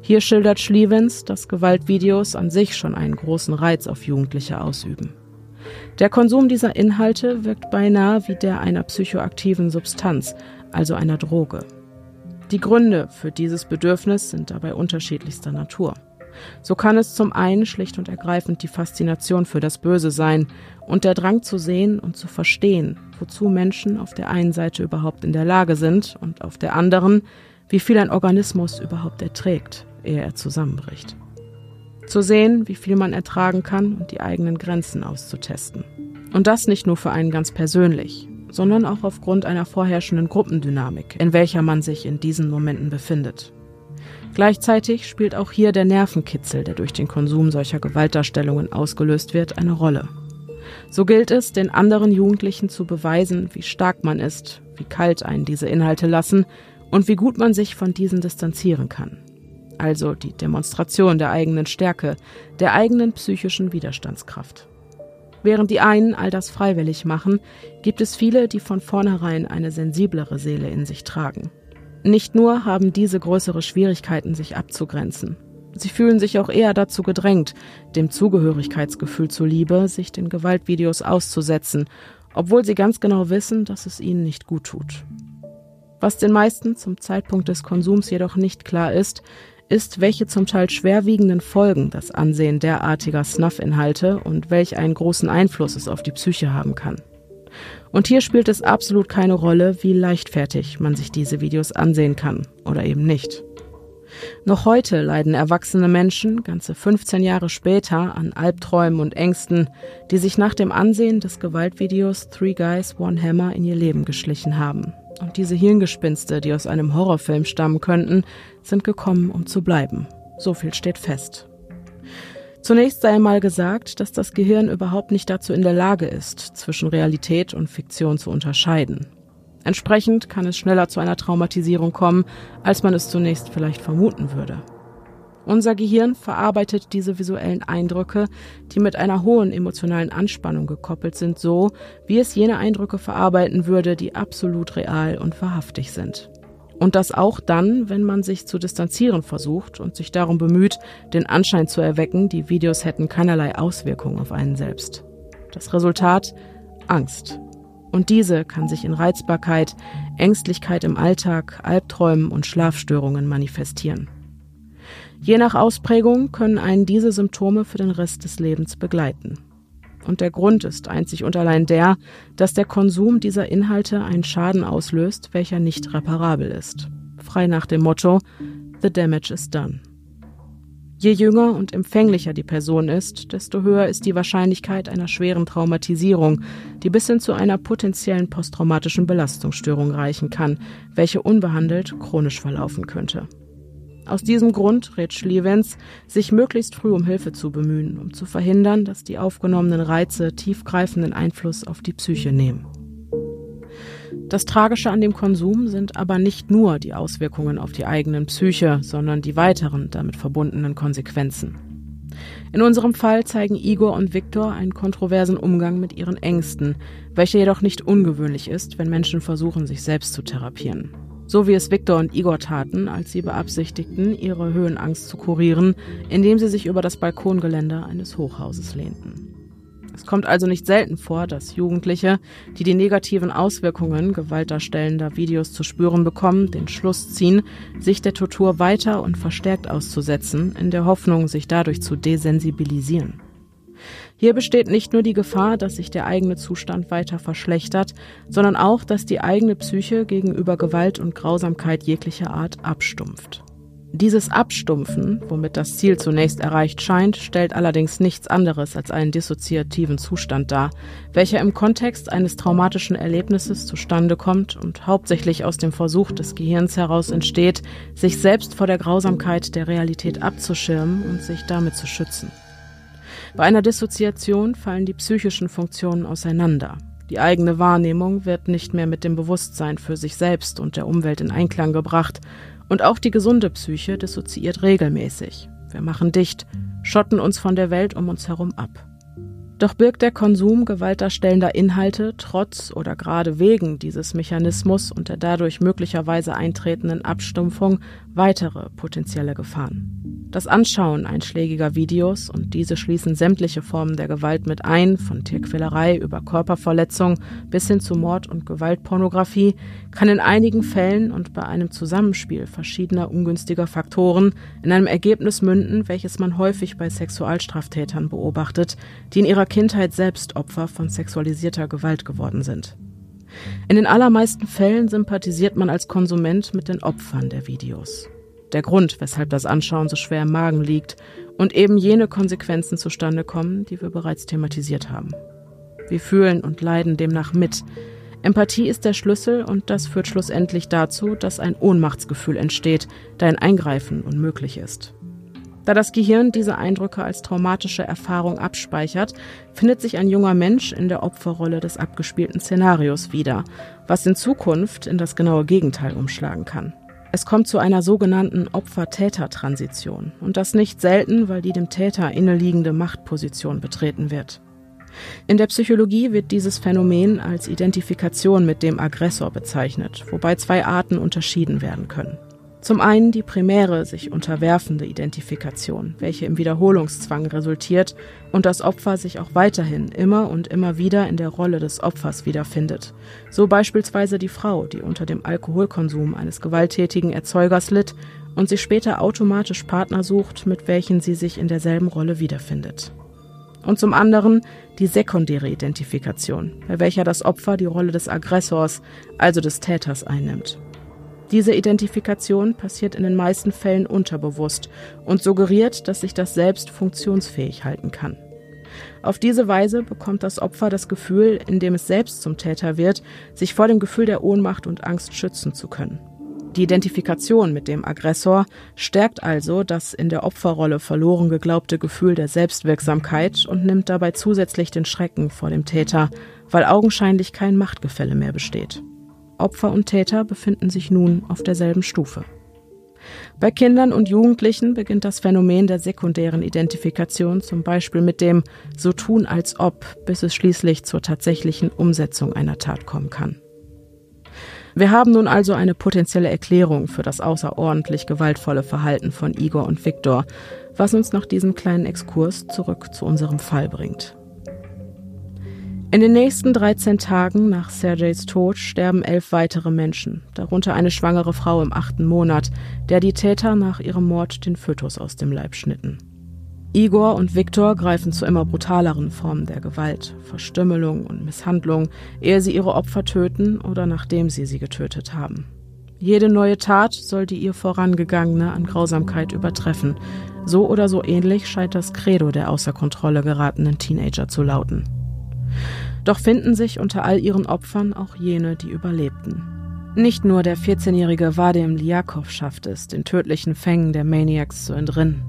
Hier schildert Schlievens, dass Gewaltvideos an sich schon einen großen Reiz auf Jugendliche ausüben. Der Konsum dieser Inhalte wirkt beinahe wie der einer psychoaktiven Substanz, also einer Droge. Die Gründe für dieses Bedürfnis sind dabei unterschiedlichster Natur. So kann es zum einen schlicht und ergreifend die Faszination für das Böse sein und der Drang zu sehen und zu verstehen, wozu Menschen auf der einen Seite überhaupt in der Lage sind und auf der anderen, wie viel ein Organismus überhaupt erträgt, ehe er zusammenbricht. Zu sehen, wie viel man ertragen kann und die eigenen Grenzen auszutesten. Und das nicht nur für einen ganz persönlich, sondern auch aufgrund einer vorherrschenden Gruppendynamik, in welcher man sich in diesen Momenten befindet. Gleichzeitig spielt auch hier der Nervenkitzel, der durch den Konsum solcher Gewaltdarstellungen ausgelöst wird, eine Rolle. So gilt es, den anderen Jugendlichen zu beweisen, wie stark man ist, wie kalt einen diese Inhalte lassen und wie gut man sich von diesen distanzieren kann. Also die Demonstration der eigenen Stärke, der eigenen psychischen Widerstandskraft. Während die einen all das freiwillig machen, gibt es viele, die von vornherein eine sensiblere Seele in sich tragen. Nicht nur haben diese größere Schwierigkeiten, sich abzugrenzen. Sie fühlen sich auch eher dazu gedrängt, dem Zugehörigkeitsgefühl zuliebe, sich den Gewaltvideos auszusetzen, obwohl sie ganz genau wissen, dass es ihnen nicht gut tut. Was den meisten zum Zeitpunkt des Konsums jedoch nicht klar ist, ist, welche zum Teil schwerwiegenden Folgen das Ansehen derartiger Snuff-Inhalte und welch einen großen Einfluss es auf die Psyche haben kann. Und hier spielt es absolut keine Rolle, wie leichtfertig man sich diese Videos ansehen kann oder eben nicht. Noch heute leiden erwachsene Menschen, ganze 15 Jahre später, an Albträumen und Ängsten, die sich nach dem Ansehen des Gewaltvideos Three Guys, One Hammer in ihr Leben geschlichen haben. Und diese Hirngespinste, die aus einem Horrorfilm stammen könnten, sind gekommen, um zu bleiben. So viel steht fest. Zunächst sei einmal gesagt, dass das Gehirn überhaupt nicht dazu in der Lage ist, zwischen Realität und Fiktion zu unterscheiden. Entsprechend kann es schneller zu einer Traumatisierung kommen, als man es zunächst vielleicht vermuten würde. Unser Gehirn verarbeitet diese visuellen Eindrücke, die mit einer hohen emotionalen Anspannung gekoppelt sind, so, wie es jene Eindrücke verarbeiten würde, die absolut real und wahrhaftig sind. Und das auch dann, wenn man sich zu distanzieren versucht und sich darum bemüht, den Anschein zu erwecken, die Videos hätten keinerlei Auswirkungen auf einen selbst. Das Resultat? Angst. Und diese kann sich in Reizbarkeit, Ängstlichkeit im Alltag, Albträumen und Schlafstörungen manifestieren. Je nach Ausprägung können einen diese Symptome für den Rest des Lebens begleiten. Und der Grund ist einzig und allein der, dass der Konsum dieser Inhalte einen Schaden auslöst, welcher nicht reparabel ist. Frei nach dem Motto The damage is done. Je jünger und empfänglicher die Person ist, desto höher ist die Wahrscheinlichkeit einer schweren Traumatisierung, die bis hin zu einer potenziellen posttraumatischen Belastungsstörung reichen kann, welche unbehandelt chronisch verlaufen könnte. Aus diesem Grund rät Schliewenz, sich möglichst früh um Hilfe zu bemühen, um zu verhindern, dass die aufgenommenen Reize tiefgreifenden Einfluss auf die Psyche nehmen. Das Tragische an dem Konsum sind aber nicht nur die Auswirkungen auf die eigenen Psyche, sondern die weiteren damit verbundenen Konsequenzen. In unserem Fall zeigen Igor und Viktor einen kontroversen Umgang mit ihren Ängsten, welcher jedoch nicht ungewöhnlich ist, wenn Menschen versuchen, sich selbst zu therapieren. So wie es Viktor und Igor taten, als sie beabsichtigten, ihre Höhenangst zu kurieren, indem sie sich über das Balkongeländer eines Hochhauses lehnten. Es kommt also nicht selten vor, dass Jugendliche, die die negativen Auswirkungen gewaltdarstellender Videos zu spüren bekommen, den Schluss ziehen, sich der Tortur weiter und verstärkt auszusetzen, in der Hoffnung, sich dadurch zu desensibilisieren. Hier besteht nicht nur die Gefahr, dass sich der eigene Zustand weiter verschlechtert, sondern auch, dass die eigene Psyche gegenüber Gewalt und Grausamkeit jeglicher Art abstumpft. Dieses Abstumpfen, womit das Ziel zunächst erreicht scheint, stellt allerdings nichts anderes als einen dissoziativen Zustand dar, welcher im Kontext eines traumatischen Erlebnisses zustande kommt und hauptsächlich aus dem Versuch des Gehirns heraus entsteht, sich selbst vor der Grausamkeit der Realität abzuschirmen und sich damit zu schützen. Bei einer Dissoziation fallen die psychischen Funktionen auseinander. Die eigene Wahrnehmung wird nicht mehr mit dem Bewusstsein für sich selbst und der Umwelt in Einklang gebracht, und auch die gesunde Psyche dissoziiert regelmäßig. Wir machen dicht, schotten uns von der Welt um uns herum ab. Doch birgt der Konsum gewaltdarstellender Inhalte trotz oder gerade wegen dieses Mechanismus und der dadurch möglicherweise eintretenden Abstumpfung weitere potenzielle Gefahren. Das Anschauen einschlägiger Videos, und diese schließen sämtliche Formen der Gewalt mit ein, von Tierquälerei über Körperverletzung bis hin zu Mord und Gewaltpornografie, kann in einigen Fällen und bei einem Zusammenspiel verschiedener ungünstiger Faktoren in einem Ergebnis münden, welches man häufig bei Sexualstraftätern beobachtet, die in ihrer Kindheit selbst Opfer von sexualisierter Gewalt geworden sind. In den allermeisten Fällen sympathisiert man als Konsument mit den Opfern der Videos der Grund, weshalb das Anschauen so schwer im Magen liegt und eben jene Konsequenzen zustande kommen, die wir bereits thematisiert haben. Wir fühlen und leiden demnach mit. Empathie ist der Schlüssel und das führt schlussendlich dazu, dass ein Ohnmachtsgefühl entsteht, da ein Eingreifen unmöglich ist. Da das Gehirn diese Eindrücke als traumatische Erfahrung abspeichert, findet sich ein junger Mensch in der Opferrolle des abgespielten Szenarios wieder, was in Zukunft in das genaue Gegenteil umschlagen kann. Es kommt zu einer sogenannten Opfer-Täter-Transition und das nicht selten, weil die dem Täter inneliegende Machtposition betreten wird. In der Psychologie wird dieses Phänomen als Identifikation mit dem Aggressor bezeichnet, wobei zwei Arten unterschieden werden können. Zum einen die primäre, sich unterwerfende Identifikation, welche im Wiederholungszwang resultiert und das Opfer sich auch weiterhin immer und immer wieder in der Rolle des Opfers wiederfindet. So beispielsweise die Frau, die unter dem Alkoholkonsum eines gewalttätigen Erzeugers litt und sich später automatisch Partner sucht, mit welchen sie sich in derselben Rolle wiederfindet. Und zum anderen die sekundäre Identifikation, bei welcher das Opfer die Rolle des Aggressors, also des Täters einnimmt. Diese Identifikation passiert in den meisten Fällen unterbewusst und suggeriert, dass sich das Selbst funktionsfähig halten kann. Auf diese Weise bekommt das Opfer das Gefühl, indem es selbst zum Täter wird, sich vor dem Gefühl der Ohnmacht und Angst schützen zu können. Die Identifikation mit dem Aggressor stärkt also das in der Opferrolle verloren geglaubte Gefühl der Selbstwirksamkeit und nimmt dabei zusätzlich den Schrecken vor dem Täter, weil augenscheinlich kein Machtgefälle mehr besteht. Opfer und Täter befinden sich nun auf derselben Stufe. Bei Kindern und Jugendlichen beginnt das Phänomen der sekundären Identifikation zum Beispiel mit dem So tun als ob, bis es schließlich zur tatsächlichen Umsetzung einer Tat kommen kann. Wir haben nun also eine potenzielle Erklärung für das außerordentlich gewaltvolle Verhalten von Igor und Viktor, was uns nach diesem kleinen Exkurs zurück zu unserem Fall bringt. In den nächsten 13 Tagen nach Sergejs Tod sterben elf weitere Menschen, darunter eine schwangere Frau im achten Monat, der die Täter nach ihrem Mord den Fötus aus dem Leib schnitten. Igor und Viktor greifen zu immer brutaleren Formen der Gewalt, Verstümmelung und Misshandlung, ehe sie ihre Opfer töten oder nachdem sie sie getötet haben. Jede neue Tat soll die ihr vorangegangene an Grausamkeit übertreffen. So oder so ähnlich scheint das Credo der außer Kontrolle geratenen Teenager zu lauten. Doch finden sich unter all ihren Opfern auch jene, die überlebten. Nicht nur der 14-jährige Vadim Liakov schafft es, den tödlichen Fängen der Maniacs zu entrinnen.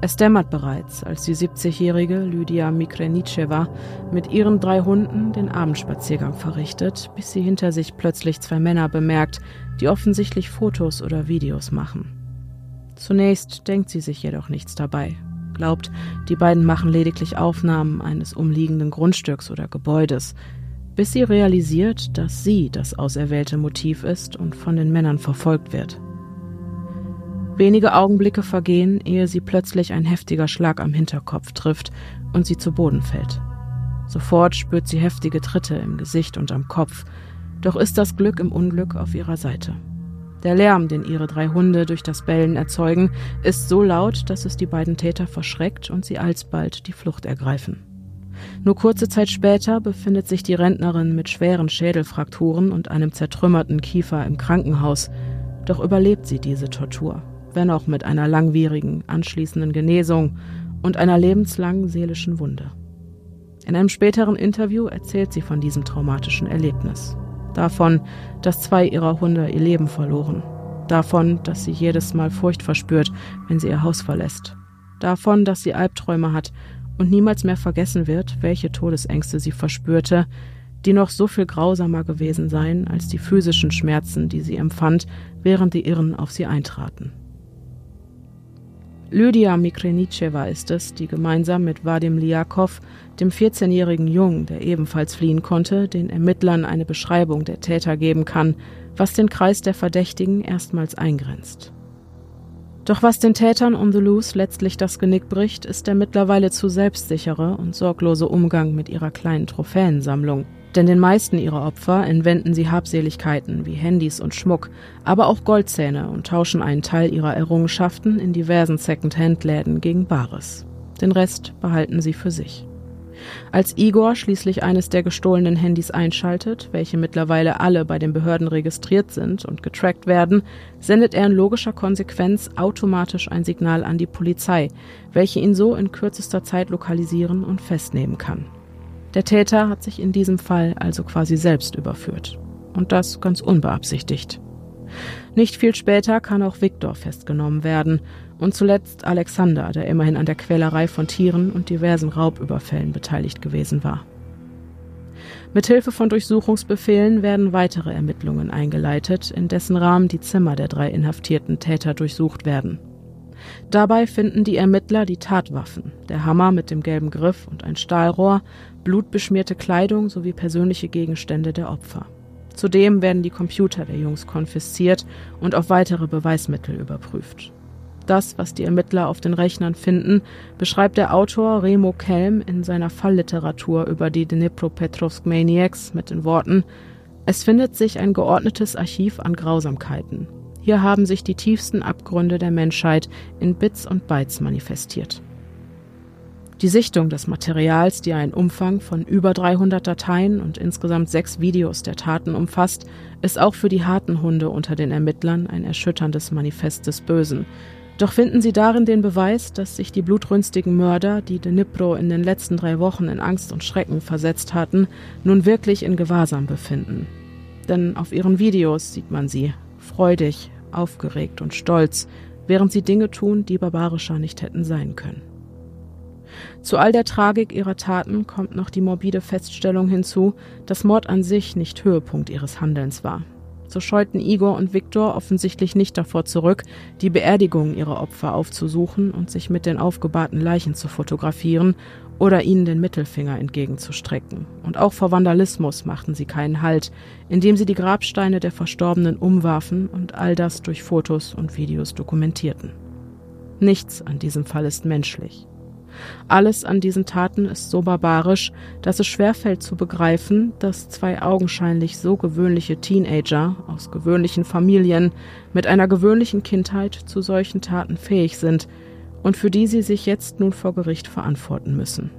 Es dämmert bereits, als die 70-jährige Lydia Mikrenitschewa mit ihren drei Hunden den Abendspaziergang verrichtet, bis sie hinter sich plötzlich zwei Männer bemerkt, die offensichtlich Fotos oder Videos machen. Zunächst denkt sie sich jedoch nichts dabei glaubt, die beiden machen lediglich Aufnahmen eines umliegenden Grundstücks oder Gebäudes, bis sie realisiert, dass sie das auserwählte Motiv ist und von den Männern verfolgt wird. Wenige Augenblicke vergehen, ehe sie plötzlich ein heftiger Schlag am Hinterkopf trifft und sie zu Boden fällt. Sofort spürt sie heftige Tritte im Gesicht und am Kopf, doch ist das Glück im Unglück auf ihrer Seite. Der Lärm, den ihre drei Hunde durch das Bellen erzeugen, ist so laut, dass es die beiden Täter verschreckt und sie alsbald die Flucht ergreifen. Nur kurze Zeit später befindet sich die Rentnerin mit schweren Schädelfrakturen und einem zertrümmerten Kiefer im Krankenhaus, doch überlebt sie diese Tortur, wenn auch mit einer langwierigen anschließenden Genesung und einer lebenslangen seelischen Wunde. In einem späteren Interview erzählt sie von diesem traumatischen Erlebnis davon, dass zwei ihrer Hunde ihr Leben verloren, davon, dass sie jedes Mal Furcht verspürt, wenn sie ihr Haus verlässt, davon, dass sie Albträume hat und niemals mehr vergessen wird, welche Todesängste sie verspürte, die noch so viel grausamer gewesen seien als die physischen Schmerzen, die sie empfand, während die Irren auf sie eintraten. Lydia Mikrenitschewa ist es, die gemeinsam mit Vadim Liakov, dem 14-jährigen Jungen, der ebenfalls fliehen konnte, den Ermittlern eine Beschreibung der Täter geben kann, was den Kreis der Verdächtigen erstmals eingrenzt. Doch was den Tätern on the loose letztlich das Genick bricht, ist der mittlerweile zu selbstsichere und sorglose Umgang mit ihrer kleinen Trophäensammlung – denn den meisten ihrer Opfer entwenden sie Habseligkeiten wie Handys und Schmuck, aber auch Goldzähne und tauschen einen Teil ihrer Errungenschaften in diversen Second-Hand-Läden gegen Bares. Den Rest behalten sie für sich. Als Igor schließlich eines der gestohlenen Handys einschaltet, welche mittlerweile alle bei den Behörden registriert sind und getrackt werden, sendet er in logischer Konsequenz automatisch ein Signal an die Polizei, welche ihn so in kürzester Zeit lokalisieren und festnehmen kann. Der Täter hat sich in diesem Fall also quasi selbst überführt. Und das ganz unbeabsichtigt. Nicht viel später kann auch Viktor festgenommen werden und zuletzt Alexander, der immerhin an der Quälerei von Tieren und diversen Raubüberfällen beteiligt gewesen war. Mithilfe von Durchsuchungsbefehlen werden weitere Ermittlungen eingeleitet, in dessen Rahmen die Zimmer der drei inhaftierten Täter durchsucht werden. Dabei finden die Ermittler die Tatwaffen, der Hammer mit dem gelben Griff und ein Stahlrohr, blutbeschmierte Kleidung sowie persönliche Gegenstände der Opfer. Zudem werden die Computer der Jungs konfisziert und auf weitere Beweismittel überprüft. Das, was die Ermittler auf den Rechnern finden, beschreibt der Autor Remo Kelm in seiner Fallliteratur über die Dnipropetrovsk Maniacs mit den Worten Es findet sich ein geordnetes Archiv an Grausamkeiten, hier haben sich die tiefsten Abgründe der Menschheit in Bits und Bytes manifestiert. Die Sichtung des Materials, die einen Umfang von über 300 Dateien und insgesamt sechs Videos der Taten umfasst, ist auch für die harten Hunde unter den Ermittlern ein erschütterndes Manifest des Bösen. Doch finden sie darin den Beweis, dass sich die blutrünstigen Mörder, die Dnipro in den letzten drei Wochen in Angst und Schrecken versetzt hatten, nun wirklich in Gewahrsam befinden. Denn auf ihren Videos sieht man sie, freudig, aufgeregt und stolz, während sie Dinge tun, die barbarischer nicht hätten sein können. Zu all der Tragik ihrer Taten kommt noch die morbide Feststellung hinzu, dass Mord an sich nicht Höhepunkt ihres Handelns war. So scheuten Igor und Viktor offensichtlich nicht davor zurück, die Beerdigungen ihrer Opfer aufzusuchen und sich mit den aufgebahrten Leichen zu fotografieren oder ihnen den Mittelfinger entgegenzustrecken. Und auch vor Vandalismus machten sie keinen Halt, indem sie die Grabsteine der Verstorbenen umwarfen und all das durch Fotos und Videos dokumentierten. Nichts an diesem Fall ist menschlich. Alles an diesen Taten ist so barbarisch, dass es schwerfällt zu begreifen, dass zwei augenscheinlich so gewöhnliche Teenager aus gewöhnlichen Familien mit einer gewöhnlichen Kindheit zu solchen Taten fähig sind und für die sie sich jetzt nun vor Gericht verantworten müssen.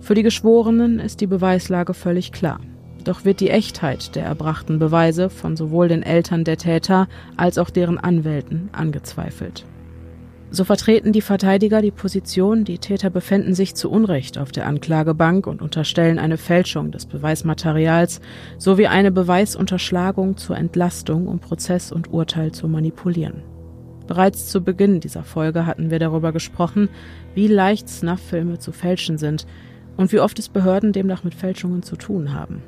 Für die Geschworenen ist die Beweislage völlig klar. Doch wird die Echtheit der erbrachten Beweise von sowohl den Eltern der Täter als auch deren Anwälten angezweifelt. So vertreten die Verteidiger die Position, die Täter befänden sich zu Unrecht auf der Anklagebank und unterstellen eine Fälschung des Beweismaterials sowie eine Beweisunterschlagung zur Entlastung, um Prozess und Urteil zu manipulieren. Bereits zu Beginn dieser Folge hatten wir darüber gesprochen, wie leicht Snuff-Filme zu fälschen sind und wie oft es Behörden demnach mit Fälschungen zu tun haben.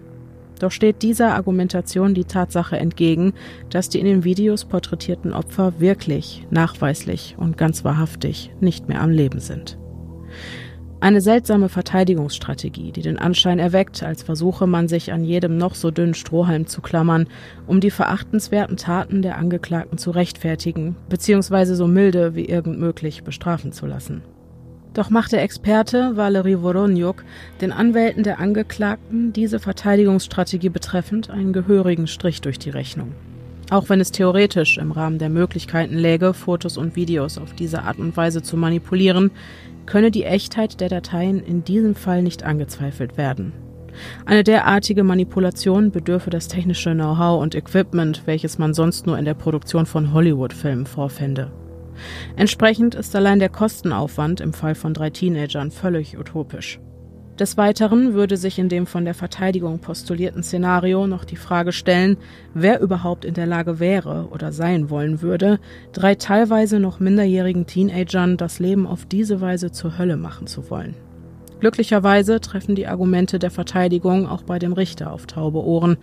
Doch steht dieser Argumentation die Tatsache entgegen, dass die in den Videos porträtierten Opfer wirklich, nachweislich und ganz wahrhaftig nicht mehr am Leben sind. Eine seltsame Verteidigungsstrategie, die den Anschein erweckt, als versuche man sich an jedem noch so dünnen Strohhalm zu klammern, um die verachtenswerten Taten der Angeklagten zu rechtfertigen, beziehungsweise so milde wie irgend möglich bestrafen zu lassen. Doch macht der Experte Valery Voronjuk den Anwälten der Angeklagten diese Verteidigungsstrategie betreffend einen gehörigen Strich durch die Rechnung. Auch wenn es theoretisch im Rahmen der Möglichkeiten läge, Fotos und Videos auf diese Art und Weise zu manipulieren, könne die Echtheit der Dateien in diesem Fall nicht angezweifelt werden. Eine derartige Manipulation bedürfe das technische Know-how und Equipment, welches man sonst nur in der Produktion von Hollywood-Filmen vorfände. Entsprechend ist allein der Kostenaufwand im Fall von drei Teenagern völlig utopisch. Des Weiteren würde sich in dem von der Verteidigung postulierten Szenario noch die Frage stellen, wer überhaupt in der Lage wäre oder sein wollen würde, drei teilweise noch minderjährigen Teenagern das Leben auf diese Weise zur Hölle machen zu wollen. Glücklicherweise treffen die Argumente der Verteidigung auch bei dem Richter auf taube Ohren,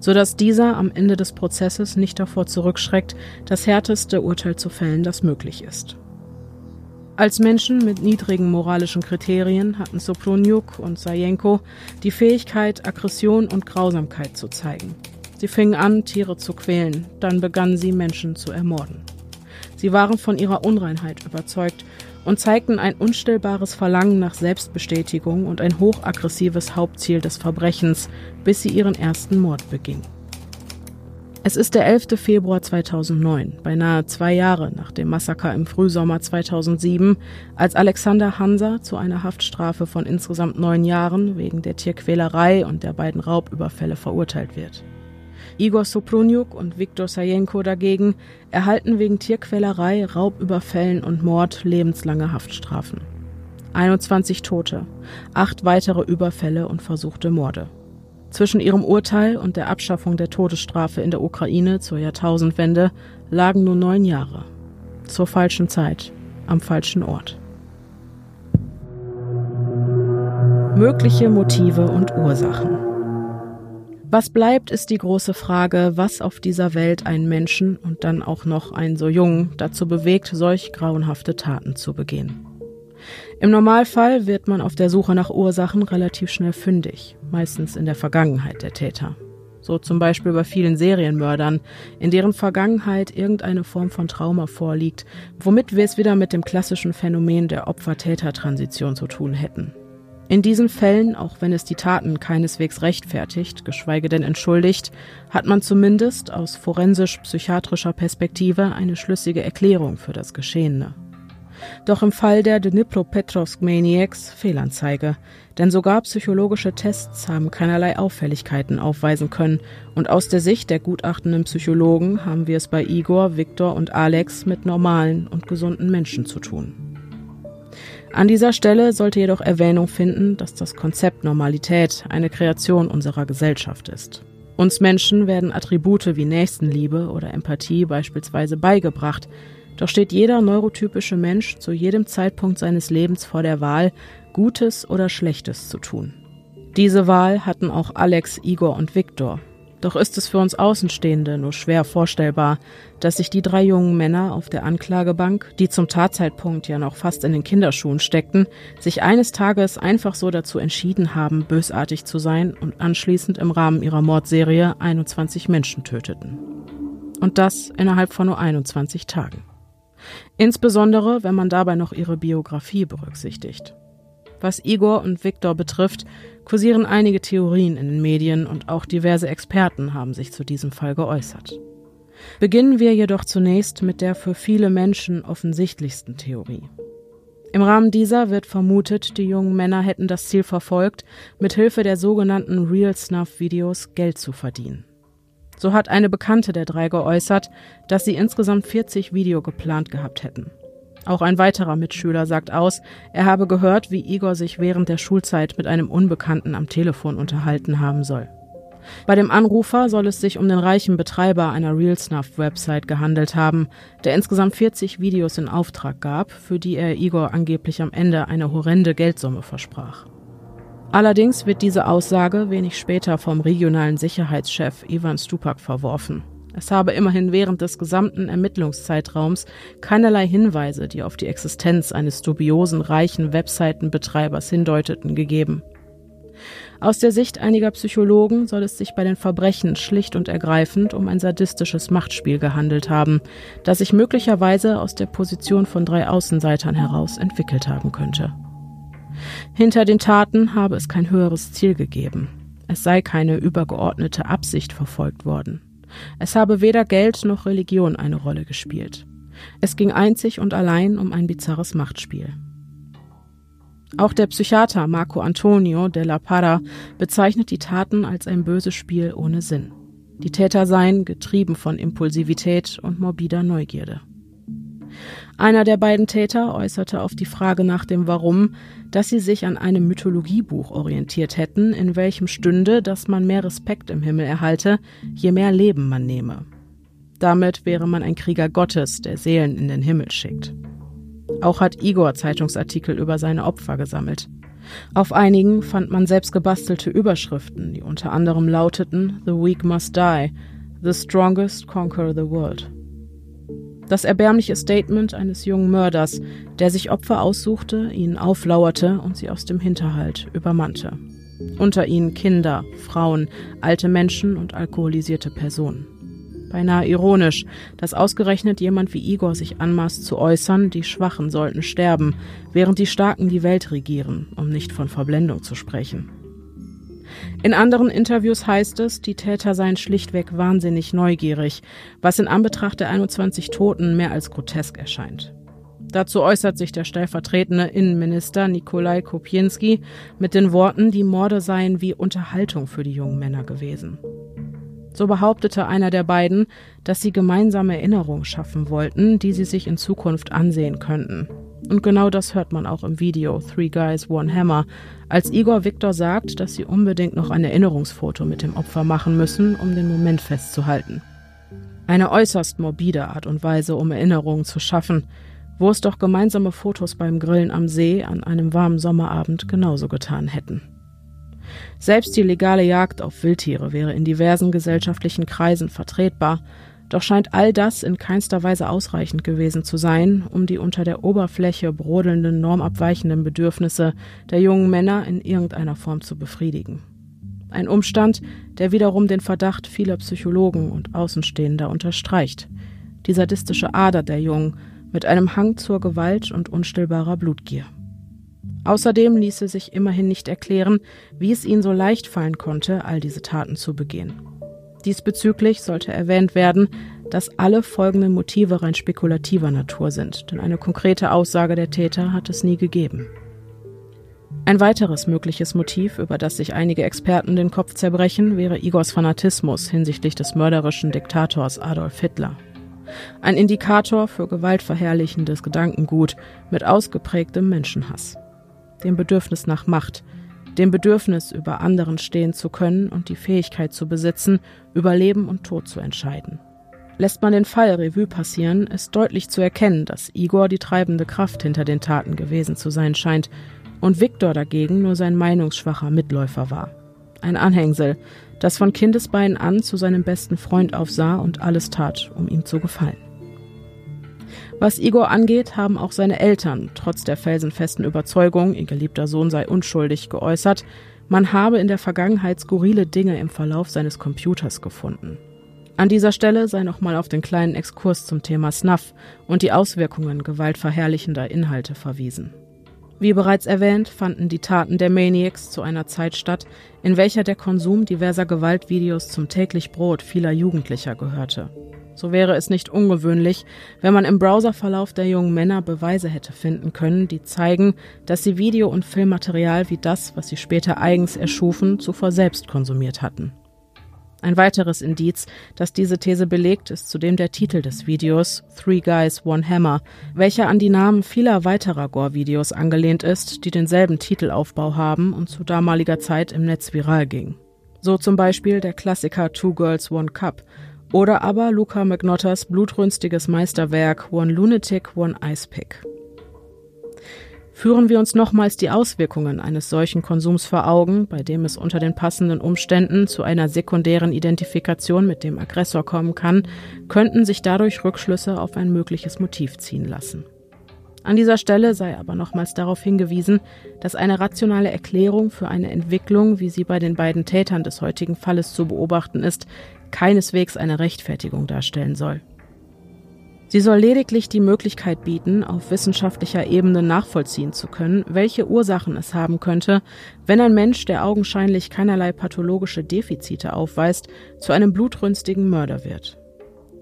so dass dieser am Ende des Prozesses nicht davor zurückschreckt, das härteste Urteil zu fällen, das möglich ist. Als Menschen mit niedrigen moralischen Kriterien hatten Soploniuk und Sajenko die Fähigkeit, Aggression und Grausamkeit zu zeigen. Sie fingen an, Tiere zu quälen, dann begannen sie, Menschen zu ermorden. Sie waren von ihrer Unreinheit überzeugt und zeigten ein unstillbares Verlangen nach Selbstbestätigung und ein hochaggressives Hauptziel des Verbrechens, bis sie ihren ersten Mord beging. Es ist der 11. Februar 2009, beinahe zwei Jahre nach dem Massaker im Frühsommer 2007, als Alexander Hansa zu einer Haftstrafe von insgesamt neun Jahren wegen der Tierquälerei und der beiden Raubüberfälle verurteilt wird. Igor Soproniuk und Viktor Sajenko dagegen erhalten wegen Tierquälerei, Raubüberfällen und Mord lebenslange Haftstrafen. 21 Tote, acht weitere Überfälle und versuchte Morde. Zwischen ihrem Urteil und der Abschaffung der Todesstrafe in der Ukraine zur Jahrtausendwende lagen nur neun Jahre. Zur falschen Zeit, am falschen Ort. Mögliche Motive und Ursachen. Was bleibt, ist die große Frage, was auf dieser Welt einen Menschen und dann auch noch einen so jungen dazu bewegt, solch grauenhafte Taten zu begehen. Im Normalfall wird man auf der Suche nach Ursachen relativ schnell fündig, meistens in der Vergangenheit der Täter. So zum Beispiel bei vielen Serienmördern, in deren Vergangenheit irgendeine Form von Trauma vorliegt, womit wir es wieder mit dem klassischen Phänomen der Opfer-Täter-Transition zu tun hätten. In diesen Fällen, auch wenn es die Taten keineswegs rechtfertigt, geschweige denn entschuldigt, hat man zumindest aus forensisch-psychiatrischer Perspektive eine schlüssige Erklärung für das Geschehene. Doch im Fall der Dnipropetrovsk Maniacs Fehlanzeige, denn sogar psychologische Tests haben keinerlei Auffälligkeiten aufweisen können und aus der Sicht der gutachtenden Psychologen haben wir es bei Igor, Viktor und Alex mit normalen und gesunden Menschen zu tun. An dieser Stelle sollte jedoch Erwähnung finden, dass das Konzept Normalität eine Kreation unserer Gesellschaft ist. Uns Menschen werden Attribute wie Nächstenliebe oder Empathie beispielsweise beigebracht, Doch steht jeder neurotypische Mensch zu jedem Zeitpunkt seines Lebens vor der Wahl, Gutes oder Schlechtes zu tun. Diese Wahl hatten auch Alex, Igor und Viktor. Doch ist es für uns Außenstehende nur schwer vorstellbar, dass sich die drei jungen Männer auf der Anklagebank, die zum Tatzeitpunkt ja noch fast in den Kinderschuhen steckten, sich eines Tages einfach so dazu entschieden haben, bösartig zu sein und anschließend im Rahmen ihrer Mordserie 21 Menschen töteten. Und das innerhalb von nur 21 Tagen. Insbesondere, wenn man dabei noch ihre Biografie berücksichtigt. Was Igor und Viktor betrifft, kursieren einige Theorien in den Medien und auch diverse Experten haben sich zu diesem Fall geäußert. Beginnen wir jedoch zunächst mit der für viele Menschen offensichtlichsten Theorie. Im Rahmen dieser wird vermutet, die jungen Männer hätten das Ziel verfolgt, mit Hilfe der sogenannten Real Snuff Videos Geld zu verdienen. So hat eine Bekannte der drei geäußert, dass sie insgesamt 40 Video geplant gehabt hätten. Auch ein weiterer Mitschüler sagt aus, er habe gehört, wie Igor sich während der Schulzeit mit einem Unbekannten am Telefon unterhalten haben soll. Bei dem Anrufer soll es sich um den reichen Betreiber einer RealSnuff-Website gehandelt haben, der insgesamt 40 Videos in Auftrag gab, für die er Igor angeblich am Ende eine horrende Geldsumme versprach. Allerdings wird diese Aussage wenig später vom regionalen Sicherheitschef Ivan Stupak verworfen. Es habe immerhin während des gesamten Ermittlungszeitraums keinerlei Hinweise, die auf die Existenz eines dubiosen reichen Webseitenbetreibers hindeuteten, gegeben. Aus der Sicht einiger Psychologen soll es sich bei den Verbrechen schlicht und ergreifend um ein sadistisches Machtspiel gehandelt haben, das sich möglicherweise aus der Position von drei Außenseitern heraus entwickelt haben könnte. Hinter den Taten habe es kein höheres Ziel gegeben. Es sei keine übergeordnete Absicht verfolgt worden. Es habe weder Geld noch Religion eine Rolle gespielt. Es ging einzig und allein um ein bizarres Machtspiel. Auch der Psychiater Marco Antonio de la Parra bezeichnet die Taten als ein böses Spiel ohne Sinn. Die Täter seien getrieben von Impulsivität und morbider Neugierde. Einer der beiden Täter äußerte auf die Frage nach dem Warum, dass sie sich an einem Mythologiebuch orientiert hätten, in welchem stünde, dass man mehr Respekt im Himmel erhalte, je mehr Leben man nehme. Damit wäre man ein Krieger Gottes, der Seelen in den Himmel schickt. Auch hat Igor Zeitungsartikel über seine Opfer gesammelt. Auf einigen fand man selbst gebastelte Überschriften, die unter anderem lauteten The weak must die, The strongest conquer the world. Das erbärmliche Statement eines jungen Mörders, der sich Opfer aussuchte, ihnen auflauerte und sie aus dem Hinterhalt übermannte. Unter ihnen Kinder, Frauen, alte Menschen und alkoholisierte Personen. Beinahe ironisch, dass ausgerechnet jemand wie Igor sich anmaßt zu äußern, die Schwachen sollten sterben, während die Starken die Welt regieren, um nicht von Verblendung zu sprechen. In anderen Interviews heißt es, die Täter seien schlichtweg wahnsinnig neugierig, was in Anbetracht der 21 Toten mehr als grotesk erscheint. Dazu äußert sich der stellvertretende Innenminister Nikolai Kopienski mit den Worten, die Morde seien wie Unterhaltung für die jungen Männer gewesen. So behauptete einer der beiden, dass sie gemeinsame Erinnerungen schaffen wollten, die sie sich in Zukunft ansehen könnten. Und genau das hört man auch im Video Three Guys, One Hammer, als Igor Victor sagt, dass sie unbedingt noch ein Erinnerungsfoto mit dem Opfer machen müssen, um den Moment festzuhalten. Eine äußerst morbide Art und Weise, um Erinnerungen zu schaffen, wo es doch gemeinsame Fotos beim Grillen am See an einem warmen Sommerabend genauso getan hätten. Selbst die legale Jagd auf Wildtiere wäre in diversen gesellschaftlichen Kreisen vertretbar, doch scheint all das in keinster Weise ausreichend gewesen zu sein, um die unter der Oberfläche brodelnden, normabweichenden Bedürfnisse der jungen Männer in irgendeiner Form zu befriedigen. Ein Umstand, der wiederum den Verdacht vieler Psychologen und Außenstehender unterstreicht. Die sadistische Ader der Jungen mit einem Hang zur Gewalt und unstillbarer Blutgier. Außerdem ließe sich immerhin nicht erklären, wie es ihnen so leicht fallen konnte, all diese Taten zu begehen. Diesbezüglich sollte erwähnt werden, dass alle folgenden Motive rein spekulativer Natur sind, denn eine konkrete Aussage der Täter hat es nie gegeben. Ein weiteres mögliches Motiv, über das sich einige Experten den Kopf zerbrechen, wäre Igors Fanatismus hinsichtlich des mörderischen Diktators Adolf Hitler. Ein Indikator für gewaltverherrlichendes Gedankengut mit ausgeprägtem Menschenhass. Dem Bedürfnis nach Macht, dem Bedürfnis, über anderen stehen zu können und die Fähigkeit zu besitzen, über Leben und Tod zu entscheiden. Lässt man den Fall Revue passieren, ist deutlich zu erkennen, dass Igor die treibende Kraft hinter den Taten gewesen zu sein scheint und Viktor dagegen nur sein meinungsschwacher Mitläufer war. Ein Anhängsel, das von Kindesbeinen an zu seinem besten Freund aufsah und alles tat, um ihm zu gefallen. Was Igor angeht, haben auch seine Eltern, trotz der felsenfesten Überzeugung, ihr geliebter Sohn sei unschuldig, geäußert, man habe in der Vergangenheit skurrile Dinge im Verlauf seines Computers gefunden. An dieser Stelle sei nochmal auf den kleinen Exkurs zum Thema Snuff und die Auswirkungen gewaltverherrlichender Inhalte verwiesen. Wie bereits erwähnt, fanden die Taten der Maniacs zu einer Zeit statt, in welcher der Konsum diverser Gewaltvideos zum täglich Brot vieler Jugendlicher gehörte. So wäre es nicht ungewöhnlich, wenn man im Browserverlauf der jungen Männer Beweise hätte finden können, die zeigen, dass sie Video- und Filmmaterial wie das, was sie später eigens erschufen, zuvor selbst konsumiert hatten. Ein weiteres Indiz, das diese These belegt, ist zudem der Titel des Videos Three Guys, One Hammer, welcher an die Namen vieler weiterer Gore-Videos angelehnt ist, die denselben Titelaufbau haben und zu damaliger Zeit im Netz viral ging. So zum Beispiel der Klassiker Two Girls, One Cup oder aber Luca McNotters blutrünstiges Meisterwerk One Lunatic, One Ice Pick. Führen wir uns nochmals die Auswirkungen eines solchen Konsums vor Augen, bei dem es unter den passenden Umständen zu einer sekundären Identifikation mit dem Aggressor kommen kann, könnten sich dadurch Rückschlüsse auf ein mögliches Motiv ziehen lassen. An dieser Stelle sei aber nochmals darauf hingewiesen, dass eine rationale Erklärung für eine Entwicklung, wie sie bei den beiden Tätern des heutigen Falles zu beobachten ist, keineswegs eine Rechtfertigung darstellen soll. Sie soll lediglich die Möglichkeit bieten, auf wissenschaftlicher Ebene nachvollziehen zu können, welche Ursachen es haben könnte, wenn ein Mensch, der augenscheinlich keinerlei pathologische Defizite aufweist, zu einem blutrünstigen Mörder wird.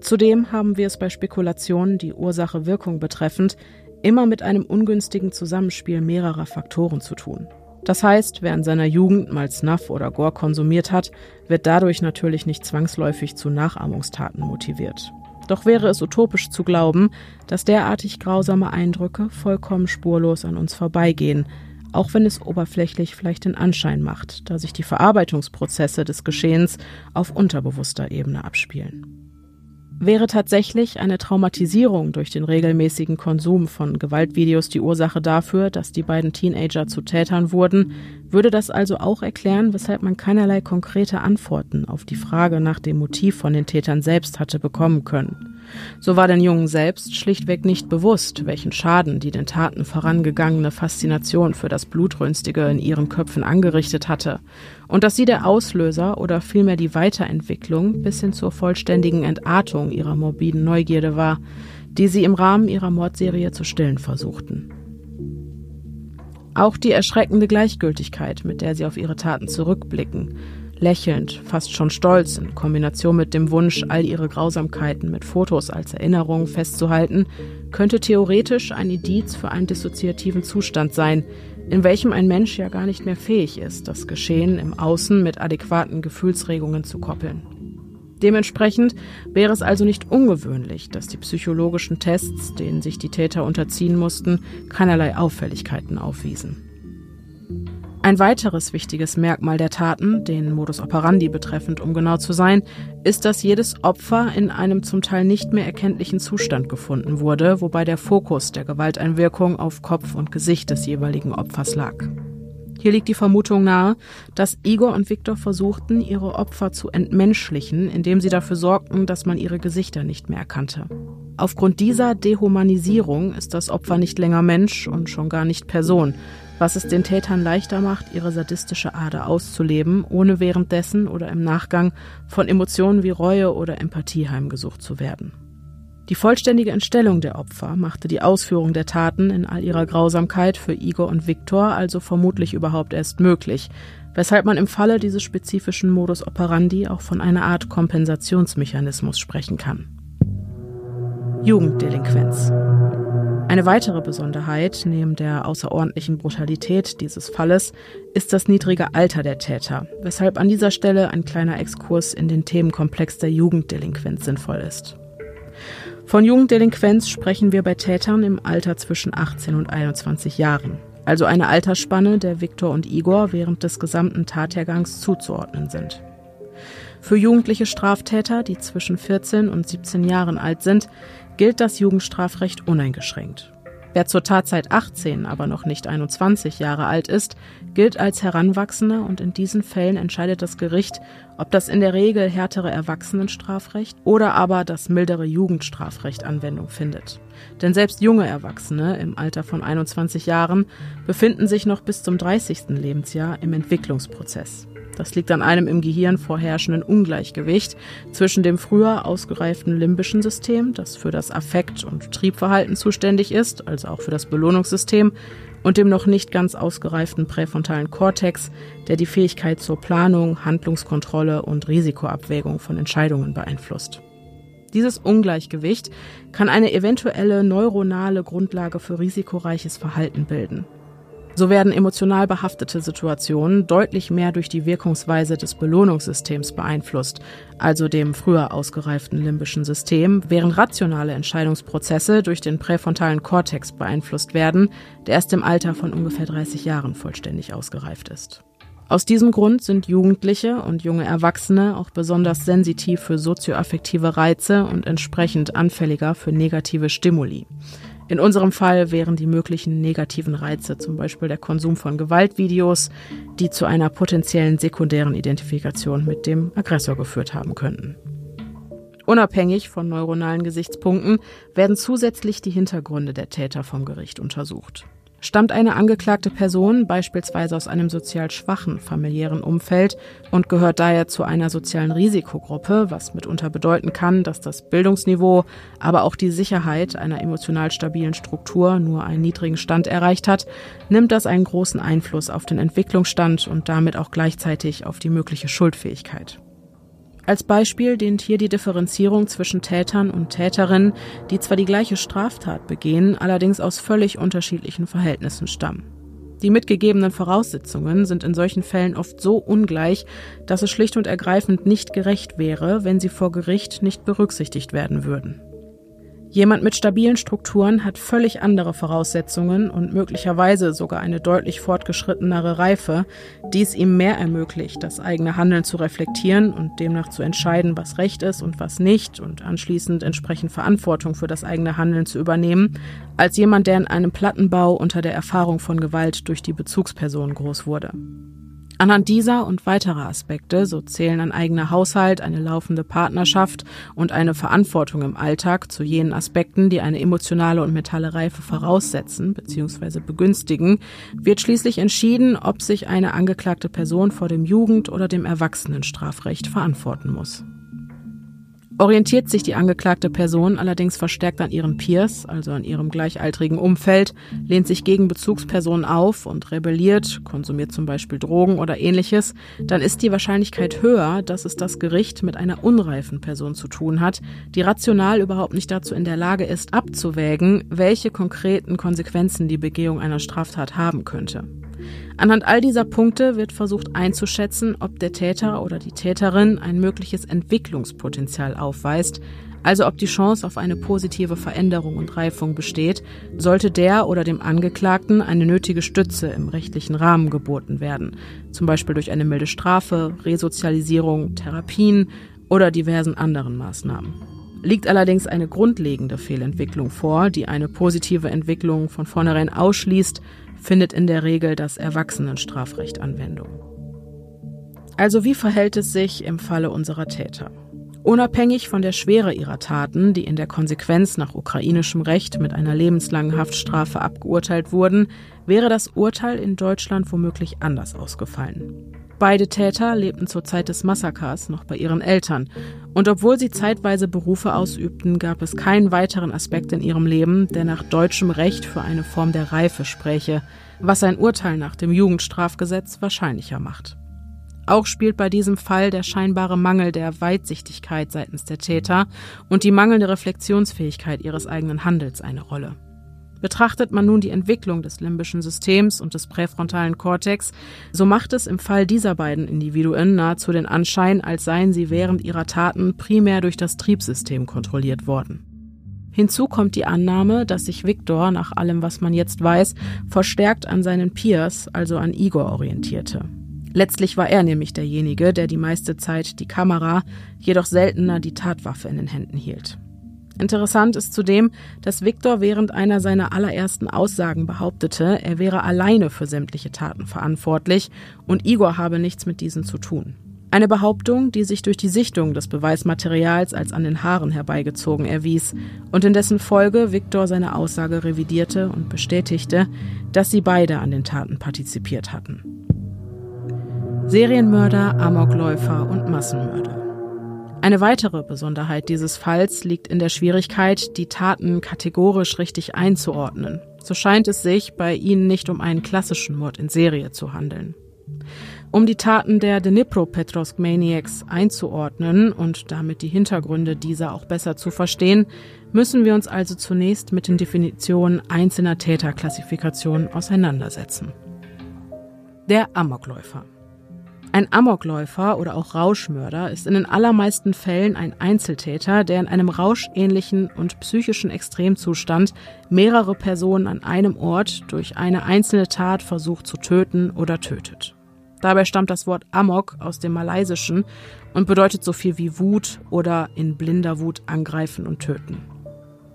Zudem haben wir es bei Spekulationen, die Ursache-Wirkung betreffend, immer mit einem ungünstigen Zusammenspiel mehrerer Faktoren zu tun. Das heißt, wer in seiner Jugend mal Snuff oder Gore konsumiert hat, wird dadurch natürlich nicht zwangsläufig zu Nachahmungstaten motiviert. Doch wäre es utopisch zu glauben, dass derartig grausame Eindrücke vollkommen spurlos an uns vorbeigehen, auch wenn es oberflächlich vielleicht den Anschein macht, da sich die Verarbeitungsprozesse des Geschehens auf unterbewusster Ebene abspielen. Wäre tatsächlich eine Traumatisierung durch den regelmäßigen Konsum von Gewaltvideos die Ursache dafür, dass die beiden Teenager zu Tätern wurden, würde das also auch erklären, weshalb man keinerlei konkrete Antworten auf die Frage nach dem Motiv von den Tätern selbst hatte bekommen können. So war den Jungen selbst schlichtweg nicht bewusst, welchen Schaden die den Taten vorangegangene Faszination für das Blutrünstige in ihren Köpfen angerichtet hatte und dass sie der Auslöser oder vielmehr die Weiterentwicklung bis hin zur vollständigen Entartung ihrer morbiden Neugierde war, die sie im Rahmen ihrer Mordserie zu stillen versuchten. Auch die erschreckende Gleichgültigkeit, mit der sie auf ihre Taten zurückblicken, lächelnd, fast schon stolz, in Kombination mit dem Wunsch, all ihre Grausamkeiten mit Fotos als Erinnerung festzuhalten, könnte theoretisch ein Indiz für einen dissoziativen Zustand sein, in welchem ein Mensch ja gar nicht mehr fähig ist, das Geschehen im Außen mit adäquaten Gefühlsregungen zu koppeln. Dementsprechend wäre es also nicht ungewöhnlich, dass die psychologischen Tests, denen sich die Täter unterziehen mussten, keinerlei Auffälligkeiten aufwiesen. Ein weiteres wichtiges Merkmal der Taten, den Modus operandi betreffend, um genau zu sein, ist, dass jedes Opfer in einem zum Teil nicht mehr erkenntlichen Zustand gefunden wurde, wobei der Fokus der Gewalteinwirkung auf Kopf und Gesicht des jeweiligen Opfers lag. Hier liegt die Vermutung nahe, dass Igor und Viktor versuchten, ihre Opfer zu entmenschlichen, indem sie dafür sorgten, dass man ihre Gesichter nicht mehr erkannte. Aufgrund dieser Dehumanisierung ist das Opfer nicht länger Mensch und schon gar nicht Person, was es den Tätern leichter macht, ihre sadistische Ader auszuleben, ohne währenddessen oder im Nachgang von Emotionen wie Reue oder Empathie heimgesucht zu werden. Die vollständige Entstellung der Opfer machte die Ausführung der Taten in all ihrer Grausamkeit für Igor und Viktor also vermutlich überhaupt erst möglich, weshalb man im Falle dieses spezifischen Modus operandi auch von einer Art Kompensationsmechanismus sprechen kann. Jugenddelinquenz. Eine weitere Besonderheit neben der außerordentlichen Brutalität dieses Falles ist das niedrige Alter der Täter, weshalb an dieser Stelle ein kleiner Exkurs in den Themenkomplex der Jugenddelinquenz sinnvoll ist. Von Jugenddelinquenz sprechen wir bei Tätern im Alter zwischen 18 und 21 Jahren, also eine Altersspanne, der Viktor und Igor während des gesamten Tathergangs zuzuordnen sind. Für jugendliche Straftäter, die zwischen 14 und 17 Jahren alt sind, gilt das Jugendstrafrecht uneingeschränkt. Wer zur Tatzeit 18, aber noch nicht 21 Jahre alt ist, gilt als Heranwachsender und in diesen Fällen entscheidet das Gericht, ob das in der Regel härtere Erwachsenenstrafrecht oder aber das mildere Jugendstrafrecht Anwendung findet. Denn selbst junge Erwachsene im Alter von 21 Jahren befinden sich noch bis zum 30. Lebensjahr im Entwicklungsprozess. Das liegt an einem im Gehirn vorherrschenden Ungleichgewicht zwischen dem früher ausgereiften limbischen System, das für das Affekt- und Triebverhalten zuständig ist, also auch für das Belohnungssystem, und dem noch nicht ganz ausgereiften präfrontalen Kortex, der die Fähigkeit zur Planung, Handlungskontrolle und Risikoabwägung von Entscheidungen beeinflusst. Dieses Ungleichgewicht kann eine eventuelle neuronale Grundlage für risikoreiches Verhalten bilden. So werden emotional behaftete Situationen deutlich mehr durch die Wirkungsweise des Belohnungssystems beeinflusst, also dem früher ausgereiften limbischen System, während rationale Entscheidungsprozesse durch den präfrontalen Kortex beeinflusst werden, der erst im Alter von ungefähr 30 Jahren vollständig ausgereift ist. Aus diesem Grund sind Jugendliche und junge Erwachsene auch besonders sensitiv für sozioaffektive Reize und entsprechend anfälliger für negative Stimuli. In unserem Fall wären die möglichen negativen Reize zum Beispiel der Konsum von Gewaltvideos, die zu einer potenziellen sekundären Identifikation mit dem Aggressor geführt haben könnten. Unabhängig von neuronalen Gesichtspunkten werden zusätzlich die Hintergründe der Täter vom Gericht untersucht. Stammt eine angeklagte Person beispielsweise aus einem sozial schwachen familiären Umfeld und gehört daher zu einer sozialen Risikogruppe, was mitunter bedeuten kann, dass das Bildungsniveau, aber auch die Sicherheit einer emotional stabilen Struktur nur einen niedrigen Stand erreicht hat, nimmt das einen großen Einfluss auf den Entwicklungsstand und damit auch gleichzeitig auf die mögliche Schuldfähigkeit. Als Beispiel dient hier die Differenzierung zwischen Tätern und Täterinnen, die zwar die gleiche Straftat begehen, allerdings aus völlig unterschiedlichen Verhältnissen stammen. Die mitgegebenen Voraussetzungen sind in solchen Fällen oft so ungleich, dass es schlicht und ergreifend nicht gerecht wäre, wenn sie vor Gericht nicht berücksichtigt werden würden. Jemand mit stabilen Strukturen hat völlig andere Voraussetzungen und möglicherweise sogar eine deutlich fortgeschrittenere Reife, die es ihm mehr ermöglicht, das eigene Handeln zu reflektieren und demnach zu entscheiden, was recht ist und was nicht und anschließend entsprechend Verantwortung für das eigene Handeln zu übernehmen, als jemand, der in einem Plattenbau unter der Erfahrung von Gewalt durch die Bezugsperson groß wurde. Anhand dieser und weiterer Aspekte, so zählen ein eigener Haushalt, eine laufende Partnerschaft und eine Verantwortung im Alltag zu jenen Aspekten, die eine emotionale und mentale Reife voraussetzen bzw. begünstigen, wird schließlich entschieden, ob sich eine angeklagte Person vor dem Jugend- oder dem Erwachsenenstrafrecht verantworten muss. Orientiert sich die angeklagte Person allerdings verstärkt an ihren Peers, also an ihrem gleichaltrigen Umfeld, lehnt sich gegen Bezugspersonen auf und rebelliert, konsumiert zum Beispiel Drogen oder ähnliches, dann ist die Wahrscheinlichkeit höher, dass es das Gericht mit einer unreifen Person zu tun hat, die rational überhaupt nicht dazu in der Lage ist, abzuwägen, welche konkreten Konsequenzen die Begehung einer Straftat haben könnte. Anhand all dieser Punkte wird versucht einzuschätzen, ob der Täter oder die Täterin ein mögliches Entwicklungspotenzial aufweist, also ob die Chance auf eine positive Veränderung und Reifung besteht, sollte der oder dem Angeklagten eine nötige Stütze im rechtlichen Rahmen geboten werden, zum Beispiel durch eine milde Strafe, Resozialisierung, Therapien oder diversen anderen Maßnahmen. Liegt allerdings eine grundlegende Fehlentwicklung vor, die eine positive Entwicklung von vornherein ausschließt, findet in der Regel das Erwachsenenstrafrecht Anwendung. Also wie verhält es sich im Falle unserer Täter? Unabhängig von der Schwere ihrer Taten, die in der Konsequenz nach ukrainischem Recht mit einer lebenslangen Haftstrafe abgeurteilt wurden, wäre das Urteil in Deutschland womöglich anders ausgefallen. Beide Täter lebten zur Zeit des Massakers noch bei ihren Eltern. Und obwohl sie zeitweise Berufe ausübten, gab es keinen weiteren Aspekt in ihrem Leben, der nach deutschem Recht für eine Form der Reife spräche, was ein Urteil nach dem Jugendstrafgesetz wahrscheinlicher macht. Auch spielt bei diesem Fall der scheinbare Mangel der Weitsichtigkeit seitens der Täter und die mangelnde Reflexionsfähigkeit ihres eigenen Handels eine Rolle. Betrachtet man nun die Entwicklung des limbischen Systems und des präfrontalen Kortex, so macht es im Fall dieser beiden Individuen nahezu den Anschein, als seien sie während ihrer Taten primär durch das Triebsystem kontrolliert worden. Hinzu kommt die Annahme, dass sich Viktor, nach allem, was man jetzt weiß, verstärkt an seinen Peers, also an Igor, orientierte. Letztlich war er nämlich derjenige, der die meiste Zeit die Kamera, jedoch seltener die Tatwaffe in den Händen hielt. Interessant ist zudem, dass Viktor während einer seiner allerersten Aussagen behauptete, er wäre alleine für sämtliche Taten verantwortlich und Igor habe nichts mit diesen zu tun. Eine Behauptung, die sich durch die Sichtung des Beweismaterials als an den Haaren herbeigezogen erwies und in dessen Folge Viktor seine Aussage revidierte und bestätigte, dass sie beide an den Taten partizipiert hatten. Serienmörder, Amokläufer und Massenmörder. Eine weitere Besonderheit dieses Falls liegt in der Schwierigkeit, die Taten kategorisch richtig einzuordnen. So scheint es sich bei ihnen nicht um einen klassischen Mord in Serie zu handeln. Um die Taten der Dnipro-Petrovsk Maniacs einzuordnen und damit die Hintergründe dieser auch besser zu verstehen, müssen wir uns also zunächst mit den Definitionen einzelner Täterklassifikationen auseinandersetzen. Der Amokläufer. Ein Amokläufer oder auch Rauschmörder ist in den allermeisten Fällen ein Einzeltäter, der in einem rauschähnlichen und psychischen Extremzustand mehrere Personen an einem Ort durch eine einzelne Tat versucht zu töten oder tötet. Dabei stammt das Wort Amok aus dem Malaysischen und bedeutet so viel wie Wut oder in blinder Wut angreifen und töten.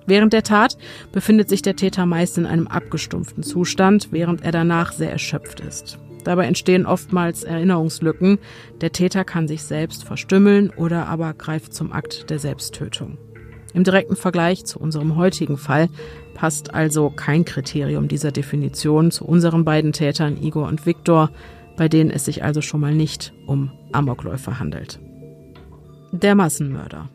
Während der Tat befindet sich der Täter meist in einem abgestumpften Zustand, während er danach sehr erschöpft ist. Dabei entstehen oftmals Erinnerungslücken. Der Täter kann sich selbst verstümmeln oder aber greift zum Akt der Selbsttötung. Im direkten Vergleich zu unserem heutigen Fall passt also kein Kriterium dieser Definition zu unseren beiden Tätern Igor und Viktor, bei denen es sich also schon mal nicht um Amokläufer handelt. Der Massenmörder.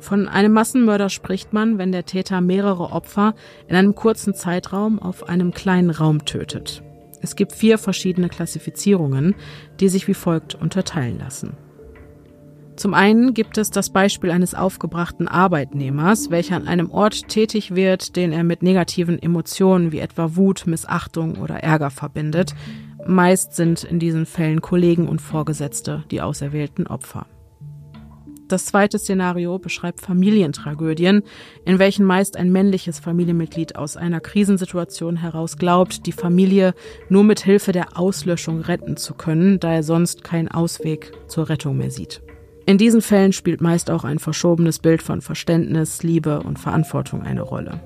Von einem Massenmörder spricht man, wenn der Täter mehrere Opfer in einem kurzen Zeitraum auf einem kleinen Raum tötet. Es gibt vier verschiedene Klassifizierungen, die sich wie folgt unterteilen lassen. Zum einen gibt es das Beispiel eines aufgebrachten Arbeitnehmers, welcher an einem Ort tätig wird, den er mit negativen Emotionen wie etwa Wut, Missachtung oder Ärger verbindet, Meist sind in diesen Fällen Kollegen und Vorgesetzte die auserwählten Opfer. Das zweite Szenario beschreibt Familientragödien, in welchen meist ein männliches Familienmitglied aus einer Krisensituation heraus glaubt, die Familie nur mit Hilfe der Auslöschung retten zu können, da er sonst keinen Ausweg zur Rettung mehr sieht. In diesen Fällen spielt meist auch ein verschobenes Bild von Verständnis, Liebe und Verantwortung eine Rolle.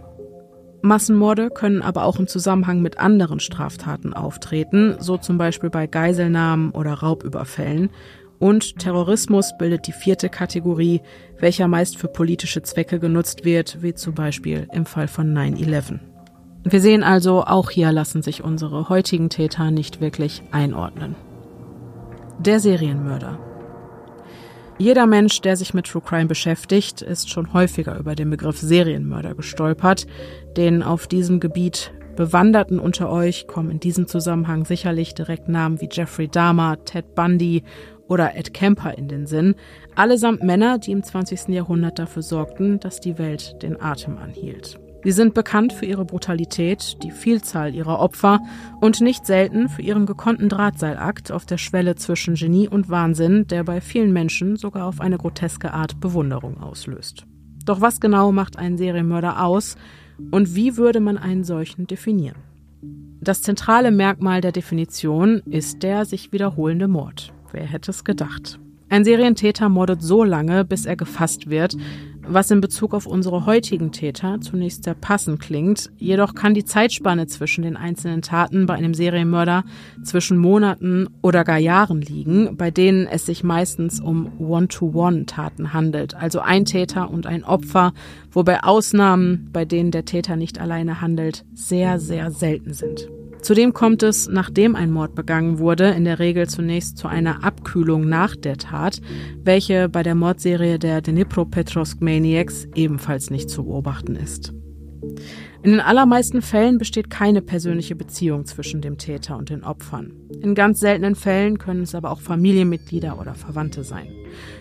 Massenmorde können aber auch im Zusammenhang mit anderen Straftaten auftreten, so zum Beispiel bei Geiselnahmen oder Raubüberfällen. Und Terrorismus bildet die vierte Kategorie, welcher meist für politische Zwecke genutzt wird, wie zum Beispiel im Fall von 9-11. Wir sehen also, auch hier lassen sich unsere heutigen Täter nicht wirklich einordnen. Der Serienmörder. Jeder Mensch, der sich mit True Crime beschäftigt, ist schon häufiger über den Begriff Serienmörder gestolpert. Den auf diesem Gebiet Bewanderten unter euch kommen in diesem Zusammenhang sicherlich direkt Namen wie Jeffrey Dahmer, Ted Bundy oder Ed Kemper in den Sinn, allesamt Männer, die im 20. Jahrhundert dafür sorgten, dass die Welt den Atem anhielt. Sie sind bekannt für ihre Brutalität, die Vielzahl ihrer Opfer und nicht selten für ihren gekonnten Drahtseilakt auf der Schwelle zwischen Genie und Wahnsinn, der bei vielen Menschen sogar auf eine groteske Art Bewunderung auslöst. Doch was genau macht einen Serienmörder aus und wie würde man einen solchen definieren? Das zentrale Merkmal der Definition ist der sich wiederholende Mord. Wer hätte es gedacht? Ein Serientäter mordet so lange, bis er gefasst wird, was in Bezug auf unsere heutigen Täter zunächst sehr passend klingt, jedoch kann die Zeitspanne zwischen den einzelnen Taten bei einem Serienmörder zwischen Monaten oder gar Jahren liegen, bei denen es sich meistens um One-to-One-Taten handelt, also ein Täter und ein Opfer, wobei Ausnahmen, bei denen der Täter nicht alleine handelt, sehr, sehr selten sind. Zudem kommt es, nachdem ein Mord begangen wurde, in der Regel zunächst zu einer Abkühlung nach der Tat, welche bei der Mordserie der Dnipropetrovsk Maniacs ebenfalls nicht zu beobachten ist. In den allermeisten Fällen besteht keine persönliche Beziehung zwischen dem Täter und den Opfern. In ganz seltenen Fällen können es aber auch Familienmitglieder oder Verwandte sein.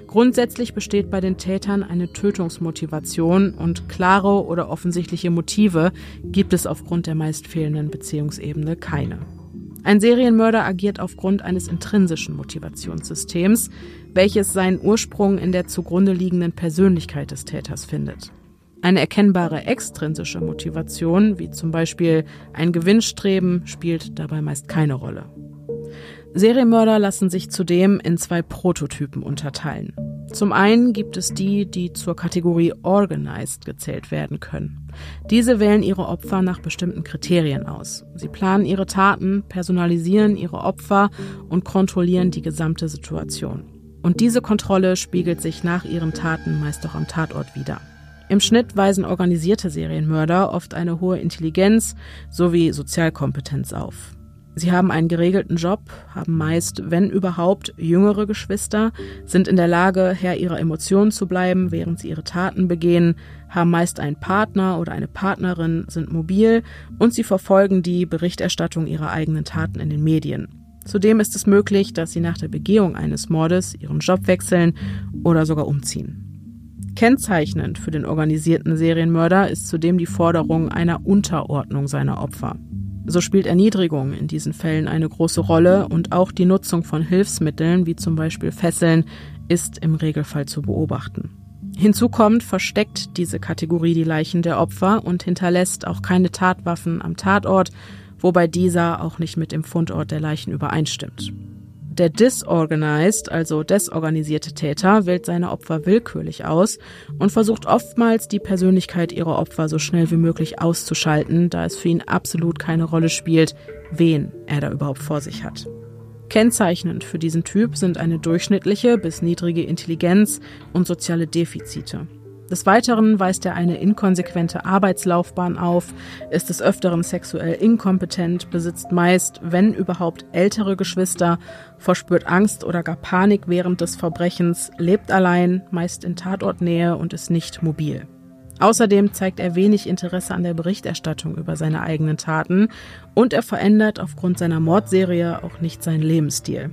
Grundsätzlich besteht bei den Tätern eine Tötungsmotivation und klare oder offensichtliche Motive gibt es aufgrund der meist fehlenden Beziehungsebene keine. Ein Serienmörder agiert aufgrund eines intrinsischen Motivationssystems, welches seinen Ursprung in der zugrunde liegenden Persönlichkeit des Täters findet. Eine erkennbare extrinsische Motivation, wie zum Beispiel ein Gewinnstreben, spielt dabei meist keine Rolle. Serienmörder lassen sich zudem in zwei Prototypen unterteilen. Zum einen gibt es die, die zur Kategorie Organized gezählt werden können. Diese wählen ihre Opfer nach bestimmten Kriterien aus. Sie planen ihre Taten, personalisieren ihre Opfer und kontrollieren die gesamte Situation. Und diese Kontrolle spiegelt sich nach ihren Taten meist auch am Tatort wieder. Im Schnitt weisen organisierte Serienmörder oft eine hohe Intelligenz sowie Sozialkompetenz auf. Sie haben einen geregelten Job, haben meist, wenn überhaupt, jüngere Geschwister, sind in der Lage, Herr ihrer Emotionen zu bleiben, während sie ihre Taten begehen, haben meist einen Partner oder eine Partnerin, sind mobil und sie verfolgen die Berichterstattung ihrer eigenen Taten in den Medien. Zudem ist es möglich, dass sie nach der Begehung eines Mordes ihren Job wechseln oder sogar umziehen. Kennzeichnend für den organisierten Serienmörder ist zudem die Forderung einer Unterordnung seiner Opfer. So spielt Erniedrigung in diesen Fällen eine große Rolle und auch die Nutzung von Hilfsmitteln wie zum Beispiel Fesseln ist im Regelfall zu beobachten. Hinzu kommt, versteckt diese Kategorie die Leichen der Opfer und hinterlässt auch keine Tatwaffen am Tatort, wobei dieser auch nicht mit dem Fundort der Leichen übereinstimmt. Der disorganized, also desorganisierte Täter, wählt seine Opfer willkürlich aus und versucht oftmals die Persönlichkeit ihrer Opfer so schnell wie möglich auszuschalten, da es für ihn absolut keine Rolle spielt, wen er da überhaupt vor sich hat. Kennzeichnend für diesen Typ sind eine durchschnittliche bis niedrige Intelligenz und soziale Defizite. Des Weiteren weist er eine inkonsequente Arbeitslaufbahn auf, ist des Öfteren sexuell inkompetent, besitzt meist, wenn überhaupt, ältere Geschwister, verspürt Angst oder gar Panik während des Verbrechens, lebt allein, meist in Tatortnähe und ist nicht mobil. Außerdem zeigt er wenig Interesse an der Berichterstattung über seine eigenen Taten und er verändert aufgrund seiner Mordserie auch nicht seinen Lebensstil.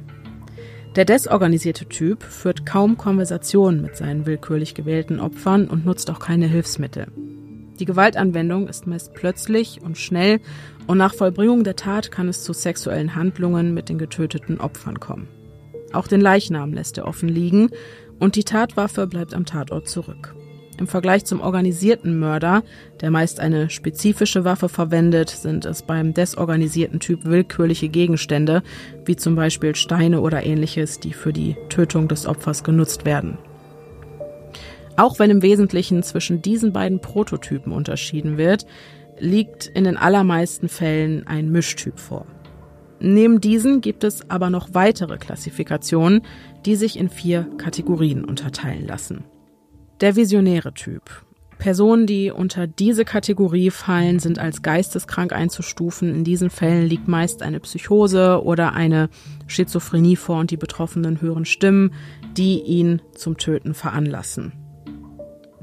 Der desorganisierte Typ führt kaum Konversationen mit seinen willkürlich gewählten Opfern und nutzt auch keine Hilfsmittel. Die Gewaltanwendung ist meist plötzlich und schnell und nach Vollbringung der Tat kann es zu sexuellen Handlungen mit den getöteten Opfern kommen. Auch den Leichnam lässt er offen liegen und die Tatwaffe bleibt am Tatort zurück. Im Vergleich zum organisierten Mörder, der meist eine spezifische Waffe verwendet, sind es beim desorganisierten Typ willkürliche Gegenstände, wie zum Beispiel Steine oder ähnliches, die für die Tötung des Opfers genutzt werden. Auch wenn im Wesentlichen zwischen diesen beiden Prototypen unterschieden wird, liegt in den allermeisten Fällen ein Mischtyp vor. Neben diesen gibt es aber noch weitere Klassifikationen, die sich in vier Kategorien unterteilen lassen. Der visionäre Typ. Personen, die unter diese Kategorie fallen, sind als geisteskrank einzustufen. In diesen Fällen liegt meist eine Psychose oder eine Schizophrenie vor und die Betroffenen hören Stimmen, die ihn zum Töten veranlassen.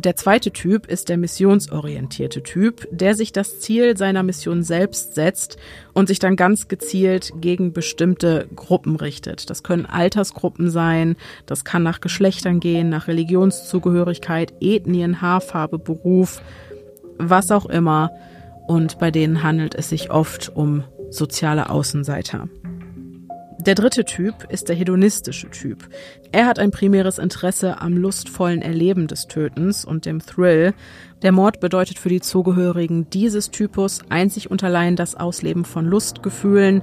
Der zweite Typ ist der missionsorientierte Typ, der sich das Ziel seiner Mission selbst setzt und sich dann ganz gezielt gegen bestimmte Gruppen richtet. Das können Altersgruppen sein, das kann nach Geschlechtern gehen, nach Religionszugehörigkeit, Ethnien, Haarfarbe, Beruf, was auch immer. Und bei denen handelt es sich oft um soziale Außenseiter. Der dritte Typ ist der hedonistische Typ. Er hat ein primäres Interesse am lustvollen Erleben des Tötens und dem Thrill. Der Mord bedeutet für die Zugehörigen dieses Typus einzig und allein das Ausleben von Lustgefühlen.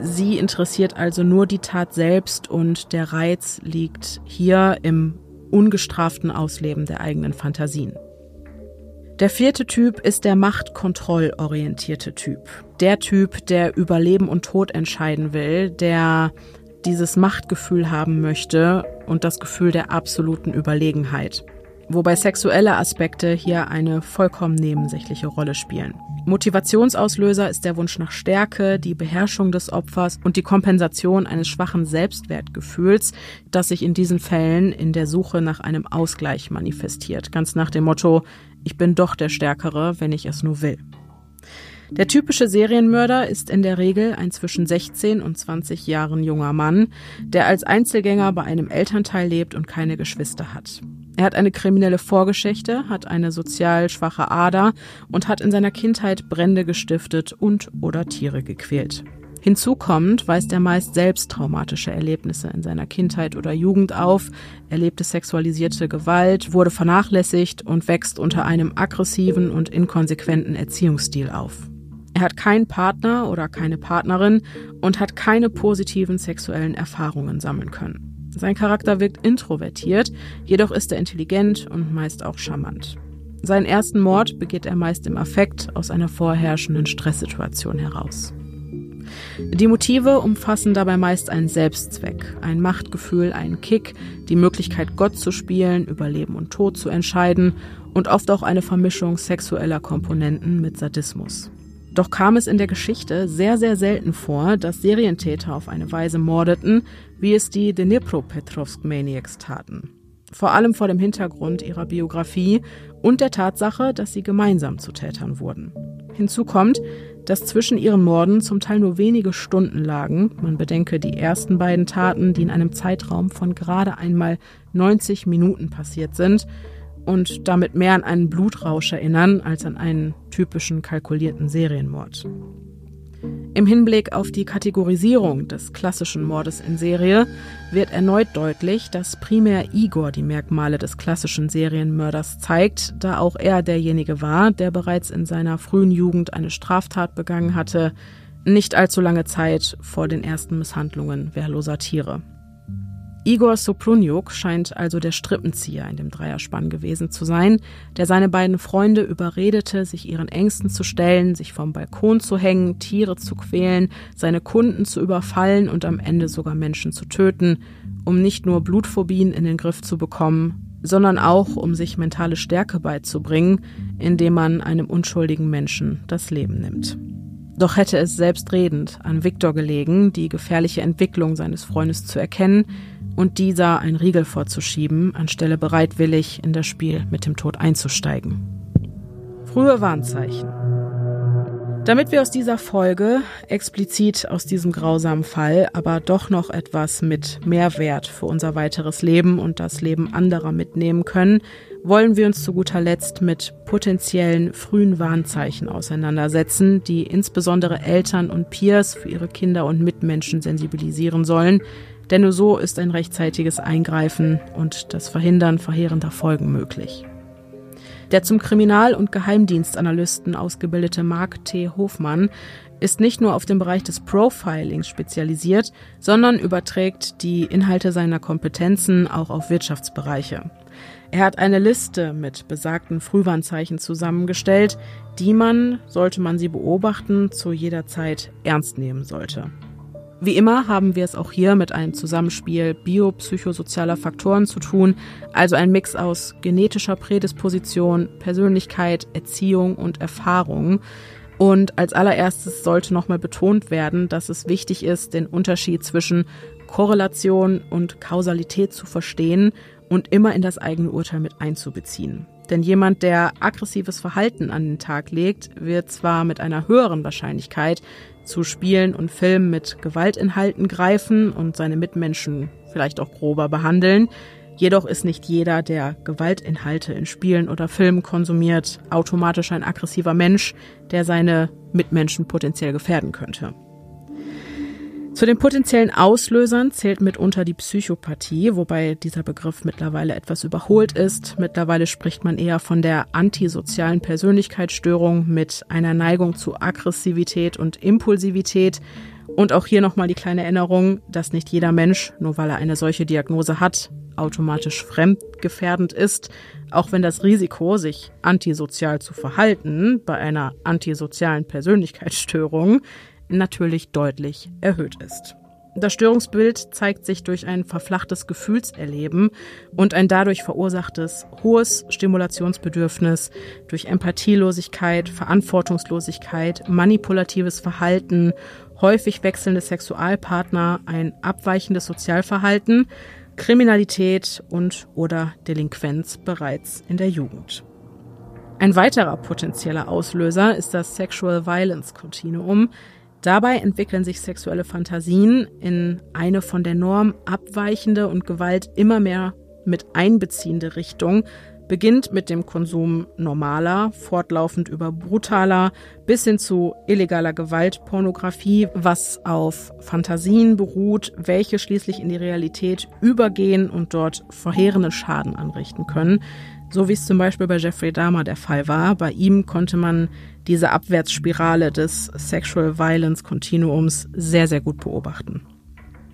Sie interessiert also nur die Tat selbst und der Reiz liegt hier im ungestraften Ausleben der eigenen Fantasien. Der vierte Typ ist der machtkontrollorientierte Typ. Der Typ, der über Leben und Tod entscheiden will, der dieses Machtgefühl haben möchte und das Gefühl der absoluten Überlegenheit. Wobei sexuelle Aspekte hier eine vollkommen nebensächliche Rolle spielen. Motivationsauslöser ist der Wunsch nach Stärke, die Beherrschung des Opfers und die Kompensation eines schwachen Selbstwertgefühls, das sich in diesen Fällen in der Suche nach einem Ausgleich manifestiert. Ganz nach dem Motto, ich bin doch der Stärkere, wenn ich es nur will. Der typische Serienmörder ist in der Regel ein zwischen 16 und 20 Jahren junger Mann, der als Einzelgänger bei einem Elternteil lebt und keine Geschwister hat. Er hat eine kriminelle Vorgeschichte, hat eine sozial schwache Ader und hat in seiner Kindheit Brände gestiftet und oder Tiere gequält. Hinzu kommt, weist er meist selbst traumatische Erlebnisse in seiner Kindheit oder Jugend auf, erlebte sexualisierte Gewalt, wurde vernachlässigt und wächst unter einem aggressiven und inkonsequenten Erziehungsstil auf. Er hat keinen Partner oder keine Partnerin und hat keine positiven sexuellen Erfahrungen sammeln können. Sein Charakter wirkt introvertiert, jedoch ist er intelligent und meist auch charmant. Seinen ersten Mord begeht er meist im Affekt aus einer vorherrschenden Stresssituation heraus. Die Motive umfassen dabei meist einen Selbstzweck, ein Machtgefühl, einen Kick, die Möglichkeit, Gott zu spielen, über Leben und Tod zu entscheiden und oft auch eine Vermischung sexueller Komponenten mit Sadismus. Doch kam es in der Geschichte sehr, sehr selten vor, dass Serientäter auf eine Weise mordeten, wie es die Dnipropetrovsk Maniacs taten. Vor allem vor dem Hintergrund ihrer Biografie und der Tatsache, dass sie gemeinsam zu Tätern wurden. Hinzu kommt, dass zwischen ihren Morden zum Teil nur wenige Stunden lagen. Man bedenke die ersten beiden Taten, die in einem Zeitraum von gerade einmal 90 Minuten passiert sind und damit mehr an einen Blutrausch erinnern als an einen typischen kalkulierten Serienmord. Im Hinblick auf die Kategorisierung des klassischen Mordes in Serie wird erneut deutlich, dass primär Igor die Merkmale des klassischen Serienmörders zeigt, da auch er derjenige war, der bereits in seiner frühen Jugend eine Straftat begangen hatte, nicht allzu lange Zeit vor den ersten Misshandlungen wehrloser Tiere. Igor Soprunjuk scheint also der Strippenzieher in dem Dreierspann gewesen zu sein, der seine beiden Freunde überredete, sich ihren Ängsten zu stellen, sich vom Balkon zu hängen, Tiere zu quälen, seine Kunden zu überfallen und am Ende sogar Menschen zu töten, um nicht nur Blutphobien in den Griff zu bekommen, sondern auch um sich mentale Stärke beizubringen, indem man einem unschuldigen Menschen das Leben nimmt. Doch hätte es selbstredend an Viktor gelegen, die gefährliche Entwicklung seines Freundes zu erkennen und dieser ein Riegel vorzuschieben, anstelle bereitwillig in das Spiel mit dem Tod einzusteigen. Frühe Warnzeichen. Damit wir aus dieser Folge, explizit aus diesem grausamen Fall, aber doch noch etwas mit Mehrwert für unser weiteres Leben und das Leben anderer mitnehmen können, wollen wir uns zu guter Letzt mit potenziellen frühen Warnzeichen auseinandersetzen, die insbesondere Eltern und Peers für ihre Kinder und Mitmenschen sensibilisieren sollen, denn nur so ist ein rechtzeitiges Eingreifen und das Verhindern verheerender Folgen möglich. Der zum Kriminal- und Geheimdienstanalysten ausgebildete Mark T. Hofmann ist nicht nur auf den Bereich des Profilings spezialisiert, sondern überträgt die Inhalte seiner Kompetenzen auch auf Wirtschaftsbereiche. Er hat eine Liste mit besagten Frühwarnzeichen zusammengestellt, die man, sollte man sie beobachten, zu jeder Zeit ernst nehmen sollte. Wie immer haben wir es auch hier mit einem Zusammenspiel biopsychosozialer Faktoren zu tun, also ein Mix aus genetischer Prädisposition, Persönlichkeit, Erziehung und Erfahrung. Und als allererstes sollte nochmal betont werden, dass es wichtig ist, den Unterschied zwischen Korrelation und Kausalität zu verstehen und immer in das eigene Urteil mit einzubeziehen. Denn jemand, der aggressives Verhalten an den Tag legt, wird zwar mit einer höheren Wahrscheinlichkeit zu Spielen und Filmen mit Gewaltinhalten greifen und seine Mitmenschen vielleicht auch grober behandeln. Jedoch ist nicht jeder, der Gewaltinhalte in Spielen oder Filmen konsumiert, automatisch ein aggressiver Mensch, der seine Mitmenschen potenziell gefährden könnte. Zu den potenziellen Auslösern zählt mitunter die Psychopathie, wobei dieser Begriff mittlerweile etwas überholt ist. Mittlerweile spricht man eher von der antisozialen Persönlichkeitsstörung mit einer Neigung zu Aggressivität und Impulsivität. Und auch hier nochmal die kleine Erinnerung, dass nicht jeder Mensch, nur weil er eine solche Diagnose hat, automatisch fremdgefährdend ist, auch wenn das Risiko, sich antisozial zu verhalten bei einer antisozialen Persönlichkeitsstörung natürlich deutlich erhöht ist. Das Störungsbild zeigt sich durch ein verflachtes Gefühlserleben und ein dadurch verursachtes hohes Stimulationsbedürfnis, durch Empathielosigkeit, Verantwortungslosigkeit, manipulatives Verhalten, häufig wechselnde Sexualpartner, ein abweichendes Sozialverhalten, Kriminalität und oder Delinquenz bereits in der Jugend. Ein weiterer potenzieller Auslöser ist das Sexual Violence Continuum, Dabei entwickeln sich sexuelle Fantasien in eine von der Norm abweichende und Gewalt immer mehr mit einbeziehende Richtung, beginnt mit dem Konsum normaler, fortlaufend über brutaler bis hin zu illegaler Gewaltpornografie, was auf Fantasien beruht, welche schließlich in die Realität übergehen und dort verheerende Schaden anrichten können. So wie es zum Beispiel bei Jeffrey Dahmer der Fall war. Bei ihm konnte man diese Abwärtsspirale des Sexual Violence Kontinuums sehr, sehr gut beobachten.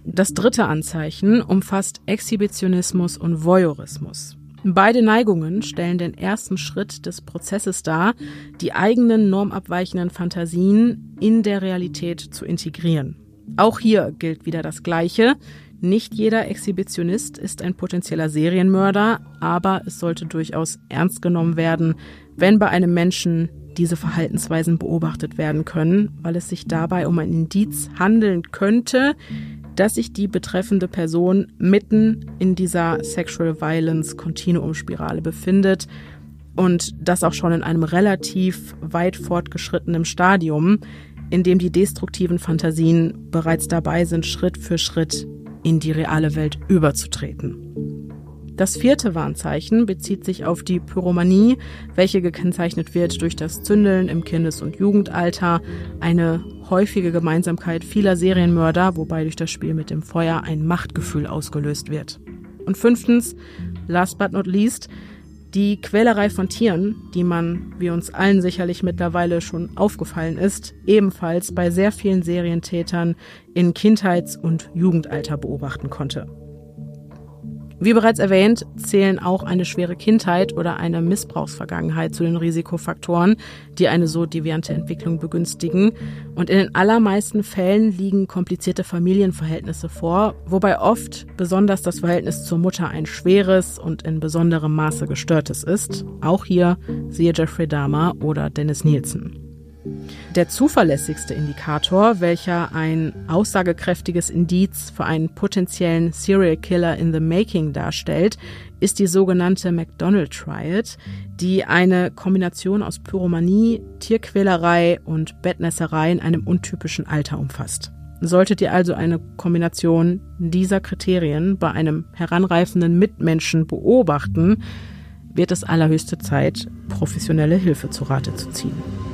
Das dritte Anzeichen umfasst Exhibitionismus und Voyeurismus. Beide Neigungen stellen den ersten Schritt des Prozesses dar, die eigenen normabweichenden Fantasien in der Realität zu integrieren. Auch hier gilt wieder das Gleiche. Nicht jeder Exhibitionist ist ein potenzieller Serienmörder, aber es sollte durchaus ernst genommen werden, wenn bei einem Menschen diese Verhaltensweisen beobachtet werden können, weil es sich dabei um ein Indiz handeln könnte, dass sich die betreffende Person mitten in dieser Sexual Violence Continuum-Spirale befindet und das auch schon in einem relativ weit fortgeschrittenen Stadium, in dem die destruktiven Fantasien bereits dabei sind, Schritt für Schritt in die reale Welt überzutreten. Das vierte Warnzeichen bezieht sich auf die Pyromanie, welche gekennzeichnet wird durch das Zündeln im Kindes- und Jugendalter, eine häufige Gemeinsamkeit vieler Serienmörder, wobei durch das Spiel mit dem Feuer ein Machtgefühl ausgelöst wird. Und fünftens, last but not least, die Quälerei von Tieren, die man, wie uns allen sicherlich mittlerweile schon aufgefallen ist, ebenfalls bei sehr vielen Serientätern in Kindheits- und Jugendalter beobachten konnte. Wie bereits erwähnt, zählen auch eine schwere Kindheit oder eine Missbrauchsvergangenheit zu den Risikofaktoren, die eine so deviante Entwicklung begünstigen. Und in den allermeisten Fällen liegen komplizierte Familienverhältnisse vor, wobei oft besonders das Verhältnis zur Mutter ein schweres und in besonderem Maße gestörtes ist. Auch hier siehe Jeffrey Dahmer oder Dennis Nielsen. Der zuverlässigste Indikator, welcher ein aussagekräftiges Indiz für einen potenziellen Serial Killer in the Making darstellt, ist die sogenannte McDonald Triad, die eine Kombination aus Pyromanie, Tierquälerei und Bettnässerei in einem untypischen Alter umfasst. Solltet ihr also eine Kombination dieser Kriterien bei einem heranreifenden Mitmenschen beobachten, wird es allerhöchste Zeit, professionelle Hilfe zu Rate zu ziehen.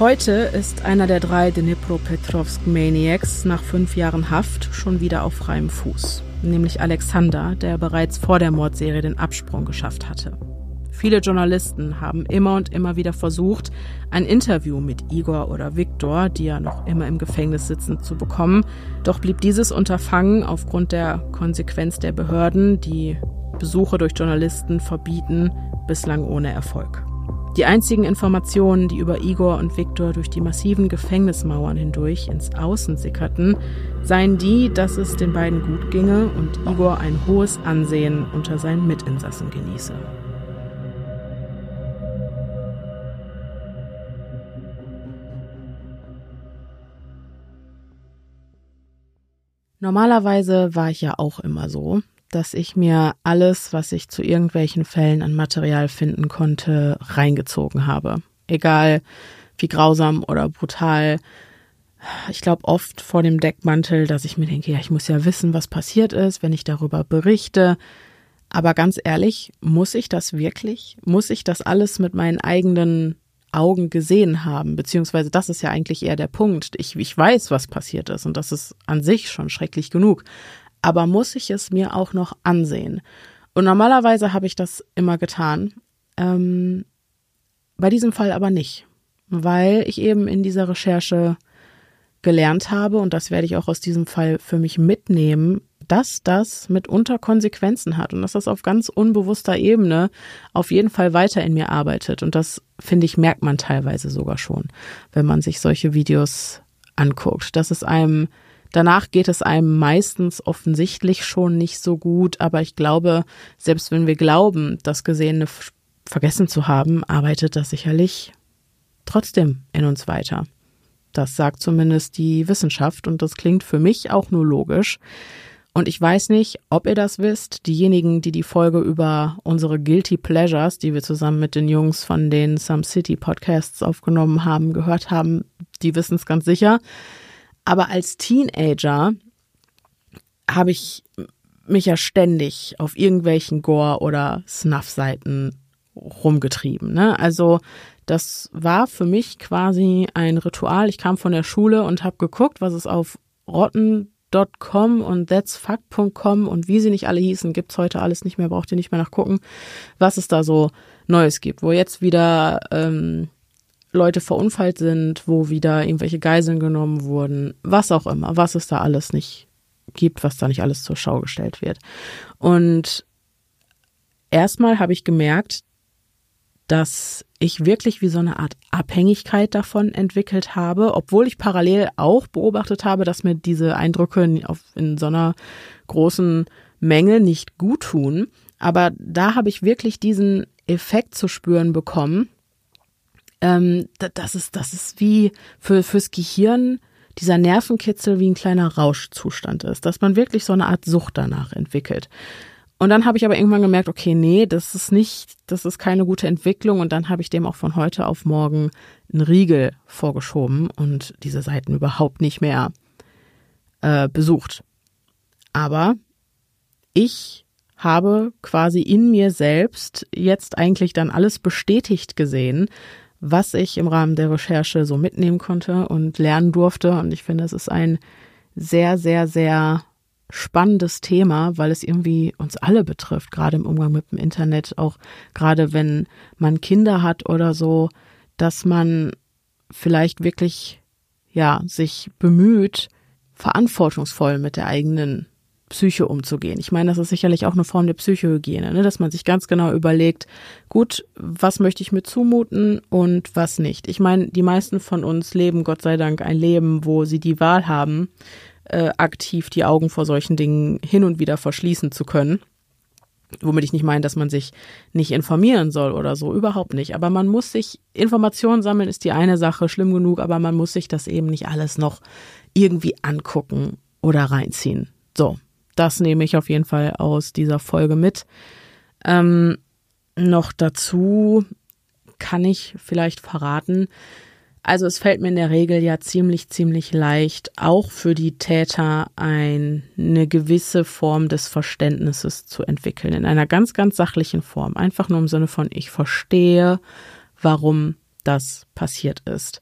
Heute ist einer der drei Dnipropetrovsk Maniacs nach fünf Jahren Haft schon wieder auf freiem Fuß, nämlich Alexander, der bereits vor der Mordserie den Absprung geschafft hatte. Viele Journalisten haben immer und immer wieder versucht, ein Interview mit Igor oder Viktor, die ja noch immer im Gefängnis sitzen, zu bekommen. Doch blieb dieses Unterfangen aufgrund der Konsequenz der Behörden, die Besuche durch Journalisten verbieten, bislang ohne Erfolg. Die einzigen Informationen, die über Igor und Viktor durch die massiven Gefängnismauern hindurch ins Außen sickerten, seien die, dass es den beiden gut ginge und Igor ein hohes Ansehen unter seinen Mitinsassen genieße. Normalerweise war ich ja auch immer so, dass ich mir alles, was ich zu irgendwelchen Fällen an Material finden konnte, reingezogen habe. Egal wie grausam oder brutal. Ich glaube oft vor dem Deckmantel, dass ich mir denke, ja, ich muss ja wissen, was passiert ist, wenn ich darüber berichte. Aber ganz ehrlich, muss ich das wirklich? Muss ich das alles mit meinen eigenen Augen gesehen haben? Beziehungsweise das ist ja eigentlich eher der Punkt. Ich, ich weiß, was passiert ist und das ist an sich schon schrecklich genug aber muss ich es mir auch noch ansehen? Und normalerweise habe ich das immer getan. Ähm, bei diesem Fall aber nicht, weil ich eben in dieser Recherche gelernt habe, und das werde ich auch aus diesem Fall für mich mitnehmen, dass das mitunter Konsequenzen hat und dass das auf ganz unbewusster Ebene auf jeden Fall weiter in mir arbeitet. Und das, finde ich, merkt man teilweise sogar schon, wenn man sich solche Videos anguckt, dass es einem Danach geht es einem meistens offensichtlich schon nicht so gut, aber ich glaube, selbst wenn wir glauben, das Gesehene vergessen zu haben, arbeitet das sicherlich trotzdem in uns weiter. Das sagt zumindest die Wissenschaft und das klingt für mich auch nur logisch. Und ich weiß nicht, ob ihr das wisst. Diejenigen, die die Folge über unsere Guilty Pleasures, die wir zusammen mit den Jungs von den Some City Podcasts aufgenommen haben, gehört haben, die wissen es ganz sicher. Aber als Teenager habe ich mich ja ständig auf irgendwelchen Gore- oder Snuff-Seiten rumgetrieben. Ne? Also das war für mich quasi ein Ritual. Ich kam von der Schule und habe geguckt, was es auf rotten.com und that'sfuck.com und wie sie nicht alle hießen, gibt's heute alles nicht mehr, braucht ihr nicht mehr nachgucken, was es da so Neues gibt, wo jetzt wieder ähm, Leute verunfallt sind, wo wieder irgendwelche Geiseln genommen wurden, was auch immer, was es da alles nicht gibt, was da nicht alles zur Schau gestellt wird. Und erstmal habe ich gemerkt, dass ich wirklich wie so eine Art Abhängigkeit davon entwickelt habe, obwohl ich parallel auch beobachtet habe, dass mir diese Eindrücke in so einer großen Menge nicht gut tun. Aber da habe ich wirklich diesen Effekt zu spüren bekommen. Ähm, das ist, das ist wie für, fürs Gehirn dieser Nervenkitzel wie ein kleiner Rauschzustand ist, dass man wirklich so eine Art Sucht danach entwickelt. Und dann habe ich aber irgendwann gemerkt, okay, nee, das ist nicht, das ist keine gute Entwicklung. Und dann habe ich dem auch von heute auf morgen einen Riegel vorgeschoben und diese Seiten überhaupt nicht mehr äh, besucht. Aber ich habe quasi in mir selbst jetzt eigentlich dann alles bestätigt gesehen, was ich im Rahmen der Recherche so mitnehmen konnte und lernen durfte. Und ich finde, es ist ein sehr, sehr, sehr spannendes Thema, weil es irgendwie uns alle betrifft, gerade im Umgang mit dem Internet, auch gerade wenn man Kinder hat oder so, dass man vielleicht wirklich, ja, sich bemüht, verantwortungsvoll mit der eigenen Psyche umzugehen. Ich meine, das ist sicherlich auch eine Form der Psychohygiene, ne? dass man sich ganz genau überlegt, gut, was möchte ich mir zumuten und was nicht. Ich meine, die meisten von uns leben Gott sei Dank ein Leben, wo sie die Wahl haben, äh, aktiv die Augen vor solchen Dingen hin und wieder verschließen zu können. Womit ich nicht meine, dass man sich nicht informieren soll oder so, überhaupt nicht. Aber man muss sich, Informationen sammeln ist die eine Sache, schlimm genug, aber man muss sich das eben nicht alles noch irgendwie angucken oder reinziehen. So, das nehme ich auf jeden Fall aus dieser Folge mit. Ähm, noch dazu kann ich vielleicht verraten, also es fällt mir in der Regel ja ziemlich, ziemlich leicht, auch für die Täter ein, eine gewisse Form des Verständnisses zu entwickeln, in einer ganz, ganz sachlichen Form. Einfach nur im Sinne von, ich verstehe, warum das passiert ist.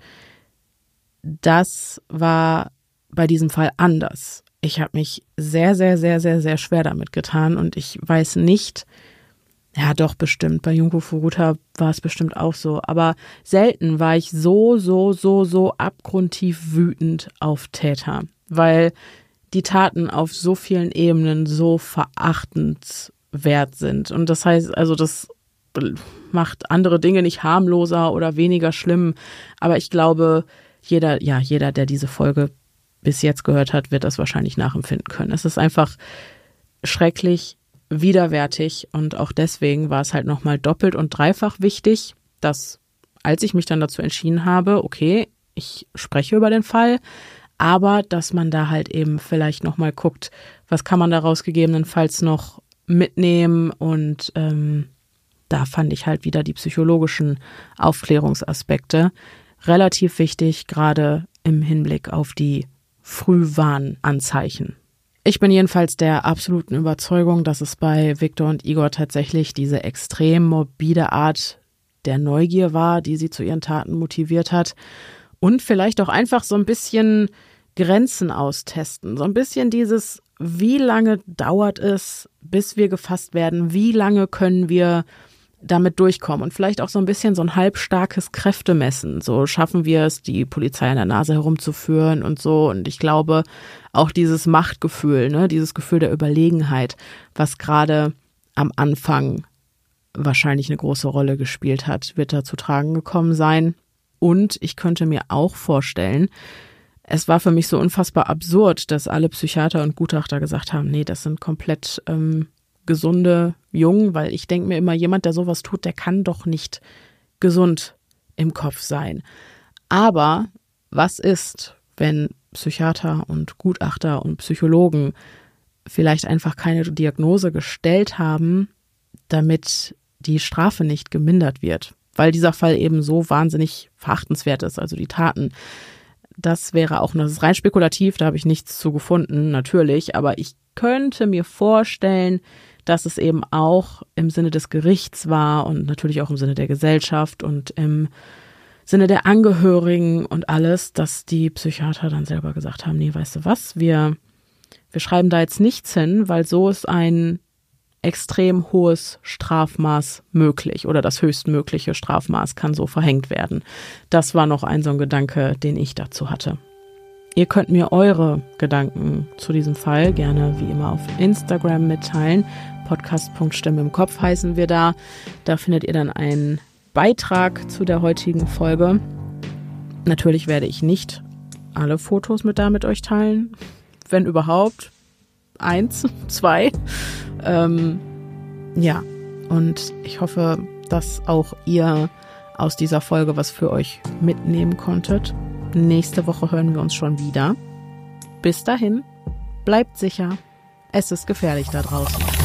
Das war bei diesem Fall anders. Ich habe mich sehr, sehr, sehr, sehr, sehr schwer damit getan und ich weiß nicht, ja, doch, bestimmt. Bei Junko Furuta war es bestimmt auch so. Aber selten war ich so, so, so, so abgrundtief wütend auf Täter. Weil die Taten auf so vielen Ebenen so verachtenswert sind. Und das heißt, also das macht andere Dinge nicht harmloser oder weniger schlimm. Aber ich glaube, jeder, ja, jeder, der diese Folge bis jetzt gehört hat, wird das wahrscheinlich nachempfinden können. Es ist einfach schrecklich, widerwärtig und auch deswegen war es halt nochmal doppelt und dreifach wichtig, dass als ich mich dann dazu entschieden habe, okay, ich spreche über den Fall, aber dass man da halt eben vielleicht nochmal guckt, was kann man daraus gegebenenfalls noch mitnehmen und ähm, da fand ich halt wieder die psychologischen Aufklärungsaspekte relativ wichtig, gerade im Hinblick auf die Frühwarnanzeichen. Ich bin jedenfalls der absoluten Überzeugung, dass es bei Viktor und Igor tatsächlich diese extrem morbide Art der Neugier war, die sie zu ihren Taten motiviert hat. Und vielleicht auch einfach so ein bisschen Grenzen austesten. So ein bisschen dieses, wie lange dauert es, bis wir gefasst werden? Wie lange können wir damit durchkommen und vielleicht auch so ein bisschen so ein halbstarkes Kräftemessen. So schaffen wir es, die Polizei an der Nase herumzuführen und so. Und ich glaube, auch dieses Machtgefühl, ne, dieses Gefühl der Überlegenheit, was gerade am Anfang wahrscheinlich eine große Rolle gespielt hat, wird da zu tragen gekommen sein. Und ich könnte mir auch vorstellen, es war für mich so unfassbar absurd, dass alle Psychiater und Gutachter gesagt haben, nee, das sind komplett ähm, gesunde Jungen, weil ich denke mir immer, jemand, der sowas tut, der kann doch nicht gesund im Kopf sein. Aber was ist, wenn Psychiater und Gutachter und Psychologen vielleicht einfach keine Diagnose gestellt haben, damit die Strafe nicht gemindert wird? Weil dieser Fall eben so wahnsinnig verachtenswert ist, also die Taten das wäre auch, das ist rein spekulativ, da habe ich nichts zu gefunden, natürlich, aber ich könnte mir vorstellen, dass es eben auch im Sinne des Gerichts war und natürlich auch im Sinne der Gesellschaft und im Sinne der Angehörigen und alles, dass die Psychiater dann selber gesagt haben, nee, weißt du was, wir, wir schreiben da jetzt nichts hin, weil so ist ein extrem hohes Strafmaß möglich oder das höchstmögliche Strafmaß kann so verhängt werden. Das war noch ein so ein Gedanke, den ich dazu hatte. Ihr könnt mir eure Gedanken zu diesem Fall gerne wie immer auf Instagram mitteilen. Podcast.stimme im Kopf heißen wir da. Da findet ihr dann einen Beitrag zu der heutigen Folge. Natürlich werde ich nicht alle Fotos mit da mit euch teilen. Wenn überhaupt. Eins, zwei. Ähm, ja, und ich hoffe, dass auch ihr aus dieser Folge was für euch mitnehmen konntet. Nächste Woche hören wir uns schon wieder. Bis dahin, bleibt sicher. Es ist gefährlich da draußen.